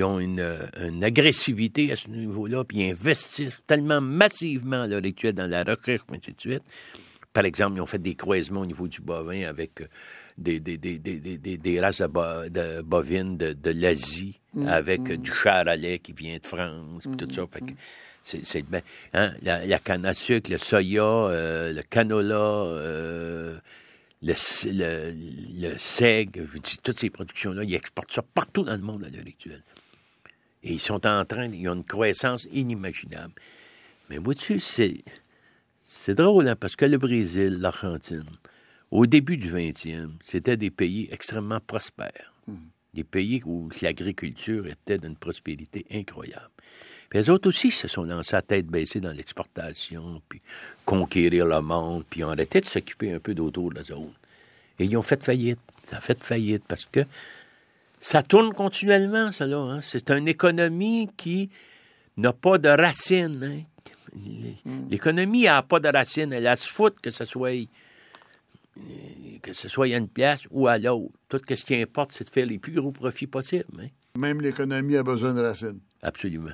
ont une, une, agressivité à ce niveau-là, puis ils investissent tellement massivement à l'heure actuelle dans la recherche, et ainsi de suite. Par exemple, ils ont fait des croisements au niveau du bovin avec euh, des, des, des, des races de, bovines de, l'Asie, mm. avec du charolais qui vient de France, tout ça. Fait que, c'est ben, hein, la, la, canne à sucre, le soya, euh, le canola, euh, le, le, le seigle, je dis, toutes ces productions-là, ils exportent ça partout dans le monde à l'heure actuelle. Et ils sont en train, ils ont une croissance inimaginable. Mais vois-tu, c'est, c'est drôle, hein, parce que le Brésil, l'Argentine, au début du 20e, c'était des pays extrêmement prospères. Hmm. Des pays où l'agriculture était d'une prospérité incroyable. Puis les autres aussi se sont lancés à tête baissée dans l'exportation, puis conquérir le monde, puis ont arrêté de s'occuper un peu d'autour de la zone. Et ils ont fait faillite. Ça a fait faillite parce que ça tourne continuellement, ça là. Hein. C'est une économie qui n'a pas de racines. Hein. Hmm. L'économie n'a pas de racines. Elle a se foutre que ce soit que ce soit à une place ou à l'autre. Tout ce qui importe, c'est de faire les plus gros profits possibles. Hein. Même l'économie a besoin de racines. Absolument.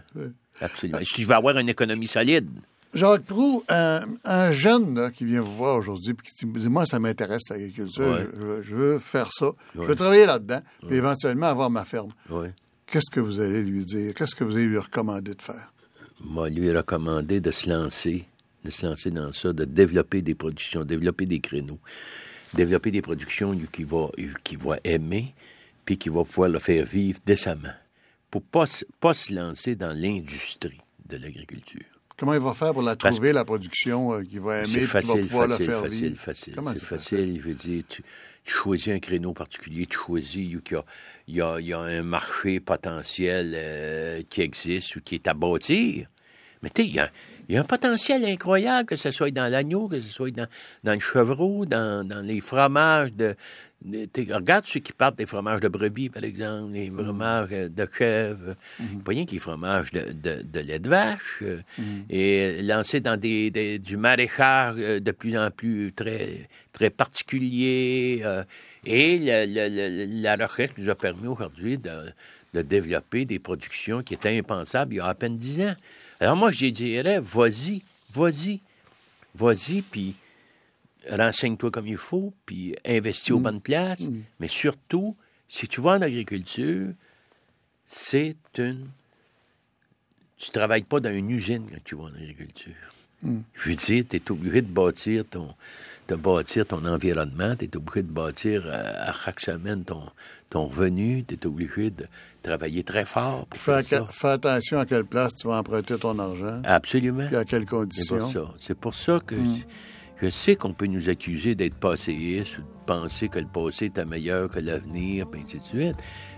Absolument. Si je veux avoir une économie solide? Jacques Proux, un, jeune qui vient vous voir aujourd'hui et qui dit Moi, ça m'intéresse l'agriculture, je, veux faire ça, je veux travailler là-dedans, puis éventuellement avoir ma ferme. Qu'est-ce que vous allez lui dire? Qu'est-ce que vous allez lui recommander de faire? Moi, lui recommander de se lancer, de se lancer dans ça, de développer des productions, développer des créneaux, développer des productions qu'il va, va aimer, puis qu'il va pouvoir le faire vivre décemment, pour pas, pas se lancer dans l'industrie de l'agriculture. Comment il va faire pour la trouver, la production euh, qu'il va aimer, facile, va pouvoir facile, la faire facile, vivre? Facile, c'est facile? Je veux dire, tu, choisis un créneau particulier, tu choisis qu'il y, a, y a, un marché potentiel euh, qui existe ou qui est à bâtir. Mais tu sais, il y a, il y a un potentiel incroyable, que ce soit dans l'agneau, que ce soit dans, dans le chevreau, dans, dans les fromages de, regarde ceux qui partent des fromages de brebis, par exemple, les mm. fromages de chèvre, mm-hmm. pas rien que les fromages de, de, lait de vache, euh, mm. et lancés dans des, du maraîchage euh, de plus en plus très, très particulier. Euh, et la recherche nous a permis aujourd'hui de, de développer des productions qui étaient impensables il y a à peine dix ans. Alors moi, je dirais, vas-y, vas-y, vas-y, puis renseigne-toi comme il faut, puis investis aux mm. bonnes places. Mm. Mais surtout, si tu vas en agriculture, c'est une... Tu travailles pas dans une usine quand tu vas en agriculture. Mm. Je veux dire, tu es obligé de bâtir ton, de bâtir ton environnement, tu es obligé de bâtir euh, à, chaque semaine ton, ton revenu, tu es obligé de travailler très fort pour fais, faire ça. Fais attention à quelle place tu vas emprunter ton argent. Absolument. Et à quelles conditions. C'est pour ça. C'est pour ça que. Je, sais qu'on peut nous accuser d'être passéistes ou de penser que le passé était meilleur que l'avenir, et ainsi de suite.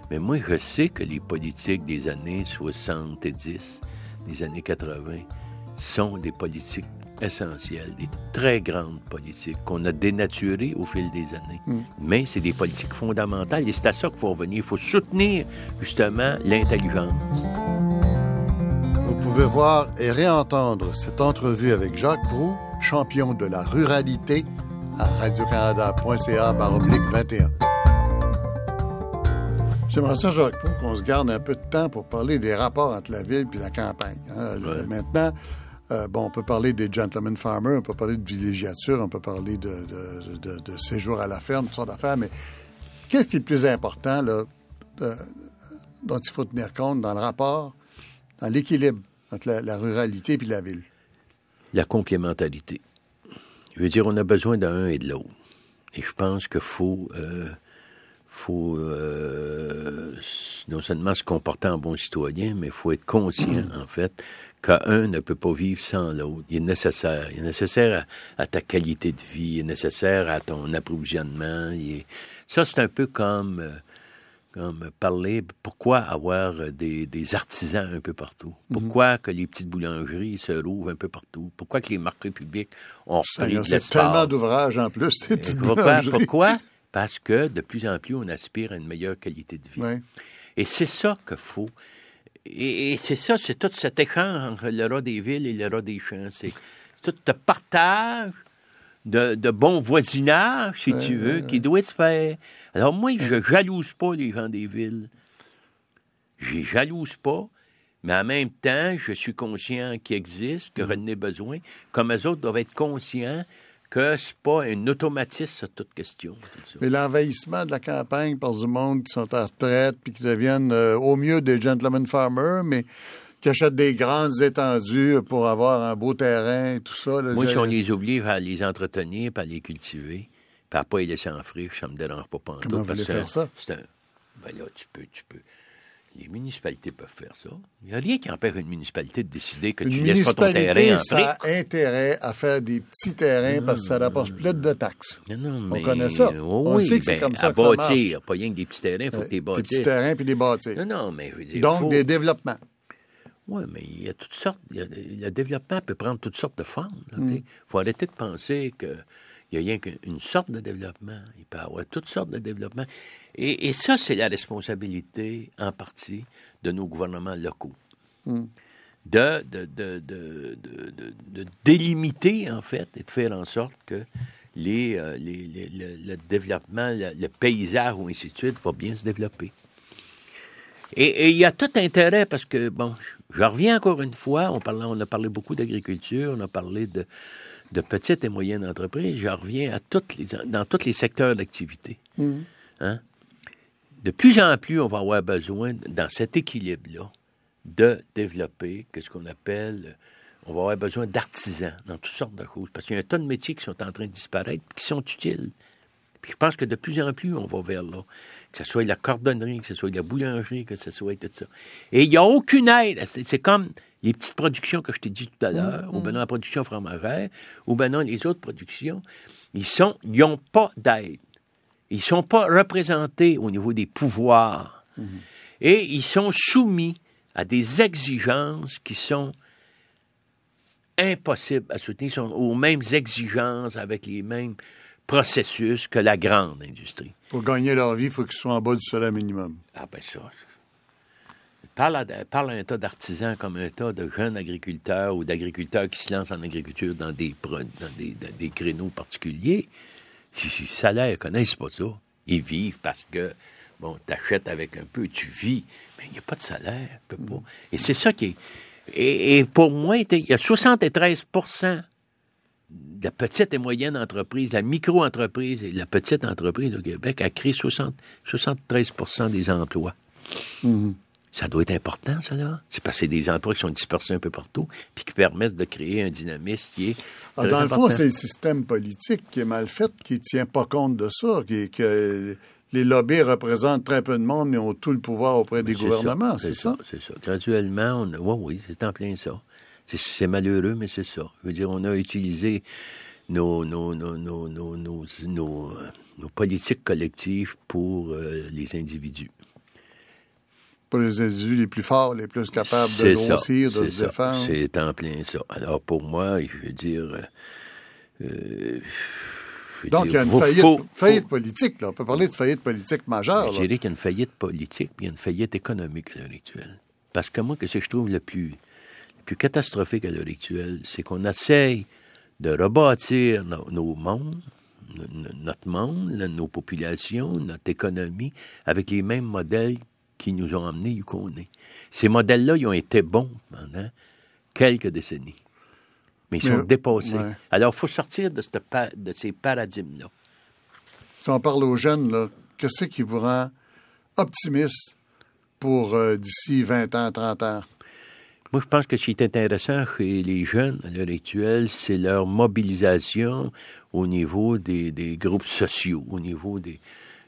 Mais moi, je sais que les politiques des années 70, des années 80, sont des politiques essentielles, des très grandes politiques qu'on a dénaturées au fil des années. Hmm. Mais c'est des politiques fondamentales et c'est à ça qu'il faut revenir. Il faut soutenir justement l'intelligence. Vous pouvez voir et réentendre cette entrevue avec Jacques Proux, champion de la ruralité, à radiocanada.ca 21. J'aimerais ça, Jacques qu'on se garde un peu de temps pour parler des rapports entre la ville et la campagne. Hein. Maintenant, euh, bon, on peut parler des gentlemen farmers, on peut parler de villégiature, on peut parler de, séjour à la ferme, toutes sortes d'affaires, mais qu'est-ce qui est le plus important là, dont il faut tenir compte dans le rapport, dans l'équilibre entre la, ruralité et la ville? La complémentarité. Je veux dire, on a besoin d'un et de l'autre. Et je pense qu'il faut, euh, faut euh, non seulement se comporter en bon citoyen, mais il faut être conscient, en fait, qu'un ne peut pas vivre sans l'autre. Il est nécessaire. Il est nécessaire à, ta qualité de vie, il est nécessaire à ton approvisionnement. Ça, c'est un peu comme, euh, comme parler, pourquoi avoir des, artisans un peu partout? Mhm. Pourquoi que les petites boulangeries se rouvrent un peu partout? Pourquoi que les marques publiques ont repris de l'espace? tellement d'ouvrages en plus, pourquoi, pourquoi? Parce que de plus en plus, on aspire à une meilleure qualité de vie. Et c'est ça qu'il faut et, c'est ça, c'est tout cet échange entre le rat des villes et le rat des champs. C'est tout ce partage de, de bon voisinage, si tu veux, qui doit se faire. Alors moi, je jalouse pas les gens des villes. Je jalouse pas, mais en même temps, je suis conscient qu'ils existent, que j'en ai besoin, comme les autres doivent être conscients que c'est pas un automatisme sur toute question. Mais l'envahissement de la campagne par du monde qui sont en retraite puis qui deviennent euh, au mieux des gentlemen farmers, mais qui achètent des grandes étendues pour avoir un beau terrain et tout ça. Moi, si on les oublie à les entretenir, à les cultiver, puis à pas les laisser en friche, ça me dérange pas pendant Comment vous faire ça? Ben là, tu peux, tu peux les municipalités peuvent faire ça. Il n'y a rien qui empêche une municipalité de décider que tu ne laisses pas ton terrain en ça a intérêt à faire des petits terrains parce que ça rapporte plus de taxes. On connaît ça. on sait que c'est ben, comme ça à que bâtir, ça marche. pas rien que des petits terrains, il faut que tu les bâtisses. Des petits terrains puis des bâtir. Non, non, mais je veux dire, Donc, des développements. Oui, mais il y a toutes sortes. le développement peut prendre toutes sortes de formes. Il mm. faut arrêter de penser que il n'y a rien qu'une sorte de développement. Il peut y avoir toutes sortes de développements. Et, ça, c'est la responsabilité, en partie, de nos gouvernements locaux. Hmm. De, de, de, de, délimiter, en fait, et de faire en sorte que les, euh, les, le, développement, le, paysage ou ainsi de suite va bien se développer. Et il y a tout intérêt parce que, bon, Je reviens encore une fois, on, on a parlé beaucoup d'agriculture, on a parlé de, de petites et moyennes entreprises, je reviens à toutes les, dans tous les secteurs d'activité. Mhm. Hein? De plus en plus, on va avoir besoin, dans cet équilibre-là, de développer ce qu'on appelle, on va avoir besoin d'artisans dans toutes sortes de choses, parce qu'il y a un tas de métiers qui sont en train de disparaître, qui sont utiles. Puis je pense que de plus en plus, on va vers là. Que ce soit la cordonnerie, que ce soit la boulangerie, que ce soit tout ça. Et il n'y a aucune aide. C'est comme les petites productions que je t'ai dit tout à l'heure, ou bien la production fromagère, ou bien non, les autres productions, ils sont, ils n'ont pas d'aide. Ils ne sont pas représentés au niveau des pouvoirs. Et ils sont soumis à des exigences qui sont impossibles à soutenir, sont aux mêmes exigences avec les mêmes processus que la grande industrie. Pour gagner leur vie, il faut qu'ils soient en bas du salaire minimum. Ah ben ça. Parle à, parle à un tas d'artisans comme un tas de jeunes agriculteurs ou d'agriculteurs qui se lancent en agriculture dans des, dans des, dans des créneaux particuliers. Les salaires, ils connaissent pas ça. Ils vivent parce que, bon, t'achètes avec un peu, tu vis, mais il n'y a pas de salaire. Pas. Et c'est ça qui est. Et, et pour moi, il y a 73 de la petite et moyenne entreprise, la micro-entreprise et la petite entreprise au Québec a créé 60, 73% des emplois. Mhm. Ça doit être important, ça, là. C'est parce que c'est des emplois qui sont dispersés un peu partout, puis qui permettent de créer un dynamisme qui est. Ah, très dans le fond, c'est le système politique qui est mal fait, qui ne tient pas compte de ça, qui, que les lobbies représentent très peu de monde et ont tout le pouvoir auprès des gouvernements, c'est ça? C'est ça. Graduellement, on... oui, oui, c'est en plein ça. C'est- malheureux, mais c'est ça. Je veux dire, on a utilisé nos, nos, nos, nos, nos, nos, nos, nos politiques collectives pour euh, les individus. Pour les individus les plus forts, les plus capables de grossir, de se ça. défendre. C'est en plein ça. Alors, pour moi, je veux dire... euh, euh, Donc, il y a une faut- faillite, faut- politique, là. On peut parler de faillite politique majeure, Je dirais qu'il y a une faillite politique, puis il y a une faillite économique à l'heure actuelle. Parce que moi, que ce que je trouve le plus, plus catastrophique à l'heure actuelle, c'est qu'on essaye de rebâtir no- nos mondes, no- no- notre monde, nos populations, notre économie, avec les mêmes modèles qui nous ont emmenés où qu'on est. Ces modèles-là, ils ont été bons pendant quelques décennies. Mais ils Mais, sont dépassés. ouais. Alors, il faut sortir de, cette pa- de ces paradigmes-là. Si on parle aux jeunes, qu'est-ce qui vous rend optimiste pour euh, d'ici 20 ans, 30 ans? Moi, je pense que ce qui est intéressant chez les jeunes à l'heure actuelle, c'est leur mobilisation au niveau des, des groupes sociaux, au niveau des...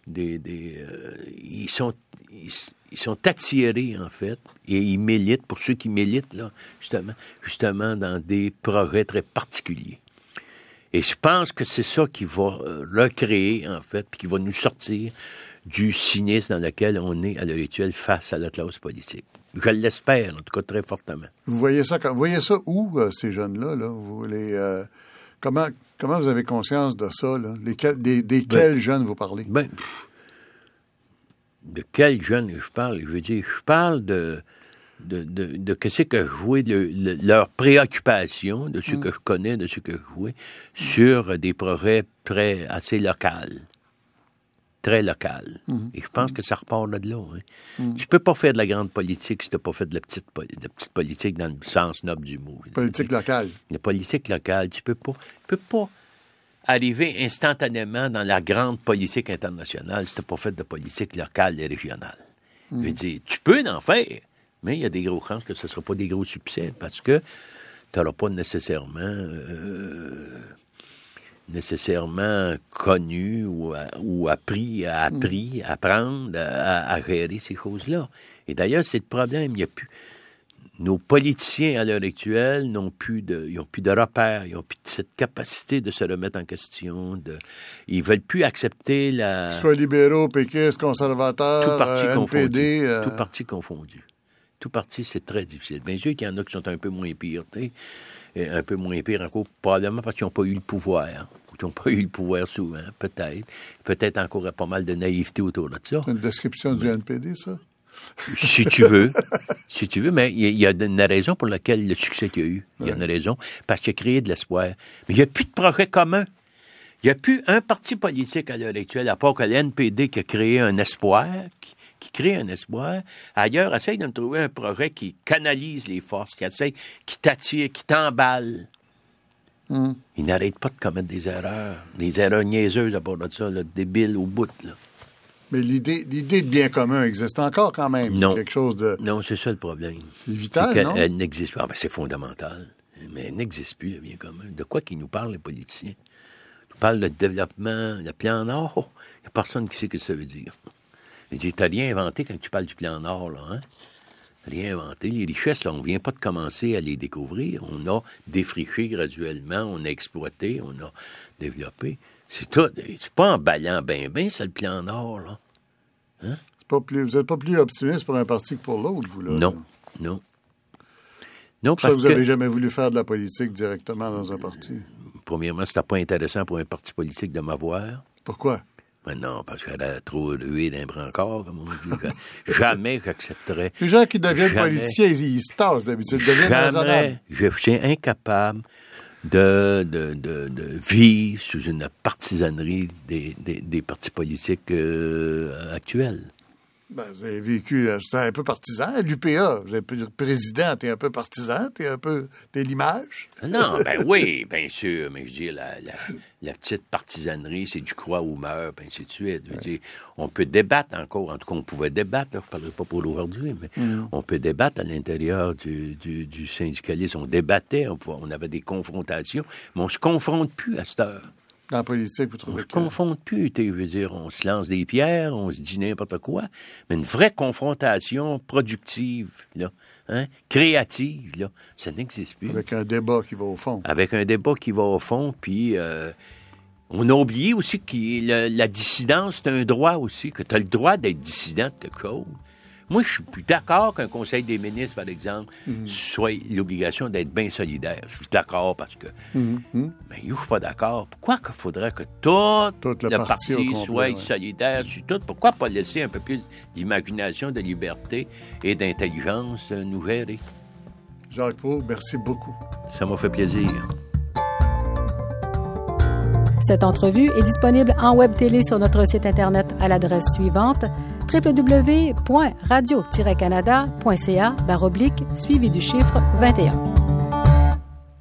des, des, euh, ils, sont, ils, sont attirés, en fait, et ils militent, pour ceux qui militent, là, justement, justement dans des projets très particuliers. Et je pense que c'est ça qui va euh, recréer, en fait, puis qui va nous sortir du cynisme dans lequel on est à l'heure actuelle face à la classe politique. Je l'espère, en tout cas, très fortement. Vous voyez ça, quand- vous voyez ça où, euh, ces jeunes-là? Là? Vous, les, euh, comment, comment vous avez conscience de ça? Là? Lesquels- des, des Ben- quels jeunes vous parlez? Ben, pff, de quel jeune je parle? Je veux dire, je parle de de, de, de qu'est-ce que je vois, de, le- leurs préoccupations, de ce que je connais, de ce que je vois, sur des projets très assez locaux. Très local. Et je pense que ça repart de là. Hein. Tu peux pas faire de la grande politique si tu n'as pas fait de la petite, de la petite politique dans le sens noble du mot. Politique locale. La politique locale, tu peux pas, tu peux pas arriver instantanément dans la grande politique internationale si tu n'as pas fait de politique locale et régionale. Je veux dire, tu peux en faire, mais il y a des grosses chances que ce ne sera pas des gros succès parce que tu n'auras pas nécessairement euh, nécessairement connu ou, ou appris, appris, apprendre à, à gérer ces choses-là. Et d'ailleurs, c'est le problème. Il y a plus, nos politiciens à l'heure actuelle n'ont plus de, ils ont plus de repères, ils ont plus de cette capacité de se remettre en question. De, ils veulent plus accepter la Soit libéraux, péquistes, conservateurs, tout parti euh, confondu. Euh, Tout parti confondu. Tout parti, c'est très difficile. Bien sûr qu'il y en a qui sont un peu moins pires, un peu moins pires encore, probablement parce qu'ils n'ont pas eu le pouvoir. Ou qu'ils n'ont pas eu le pouvoir souvent, peut-être. Peut-être encore pas mal de naïveté autour de ça. C'est une description du NPD, ça? si tu veux. si tu veux, mais il y, a- il y a une raison pour laquelle le succès qu'il y a eu. Il y a une raison. Parce qu'il a créé de l'espoir. Mais il n'y a plus de projet commun. Il n'y a plus un parti politique à l'heure actuelle, à part que l'NPD qui a créé un espoir, qui, qui crée un espoir. Ailleurs, essaye de me trouver un projet qui canalise les forces, qui essaye, qui t'attire, qui t'emballe. Hmm. Il n'arrête pas de commettre des erreurs, des erreurs niaiseuses à part de ça, là, débiles au bout. Là. Mais l'idée, l'idée de bien commun existe encore quand même. Non. C'est quelque chose de. Non, c'est ça le problème. C'est vital, C'est non? qu'elle n'existe pas. Ah, ben, c'est fondamental. Mais elle n'existe plus, le bien commun. De quoi qu'ils nous parlent, les politiciens? Ils nous parlent de développement, le plan Nord. Il n'y a personne qui sait ce que ça veut dire. T'as rien inventé quand tu parles du plan Nord, là, hein? Rien inventé. Les richesses, là, on vient pas de commencer à les découvrir. On a défriché graduellement, on a exploité, on a développé. C'est tout. C'est pas en ballant ben ben, c'est le plan Nord, là. C'est pas plus, vous n'êtes pas plus optimiste pour un parti que pour l'autre, vous, là? Non, non. Non, Ça, parce vous que... n'avez jamais voulu faire de la politique directement dans un parti. Premièrement, c'était pas intéressant pour un parti politique de m'avoir. Pourquoi? Mais non, parce qu'elle a trop rué d'un brancard, comme on dit. Jamais j'accepterais. Les gens qui deviennent Jamais. politiciens, ils, se tassent d'habitude, ils deviennent raisonnables. Je suis incapable de, de, de, de vivre sous une partisanerie des, des, des partis politiques euh, actuels. Ben, vous avez vécu, euh, c'est un peu partisan, l'UPA. Vous êtes président, t'es un peu partisan, t'es un peu, t'es l'image. Non, ben oui, bien sûr, mais je dis, la, la, la petite partisanerie, c'est du croix ou meurt, puis ainsi de suite. Je veux dire, on peut débattre encore, en tout cas, on pouvait débattre, là, je ne parlerai pas pour aujourd'hui, mais on peut débattre à l'intérieur du, du, du syndicalisme. On débattait, on, pouvait- on avait des confrontations, mais on se confronte plus à cette heure. Dans la politique, vous On trouvez se que... confronte plus, tu veux dire, on se lance des pierres, on se dit n'importe quoi, mais une vraie confrontation productive, là, hein, créative, là, ça n'existe plus Avec un débat qui va au fond. avec un débat qui va au fond, puis euh, on a oublié aussi que la dissidence, c'est un droit aussi, que tu as le droit d'être dissident de quelque chose. Moi, je suis plus d'accord qu'un conseil des ministres, par exemple, soit l'obligation d'être bien solidaire. Je suis d'accord parce que... Mais je suis pas d'accord. Pourquoi qu'il faudrait que tout, Tout le le parti parti, au complet, soit ouais. solidaire sur tout? Pourquoi pas laisser un peu plus d'imagination, de liberté et d'intelligence euh, nous gérer? Jacques Proulx, merci beaucoup. Ça m'a fait plaisir. Cette entrevue est disponible en web télé sur notre site Internet à l'adresse suivante www.radio-canada.ca suivi du chiffre 21.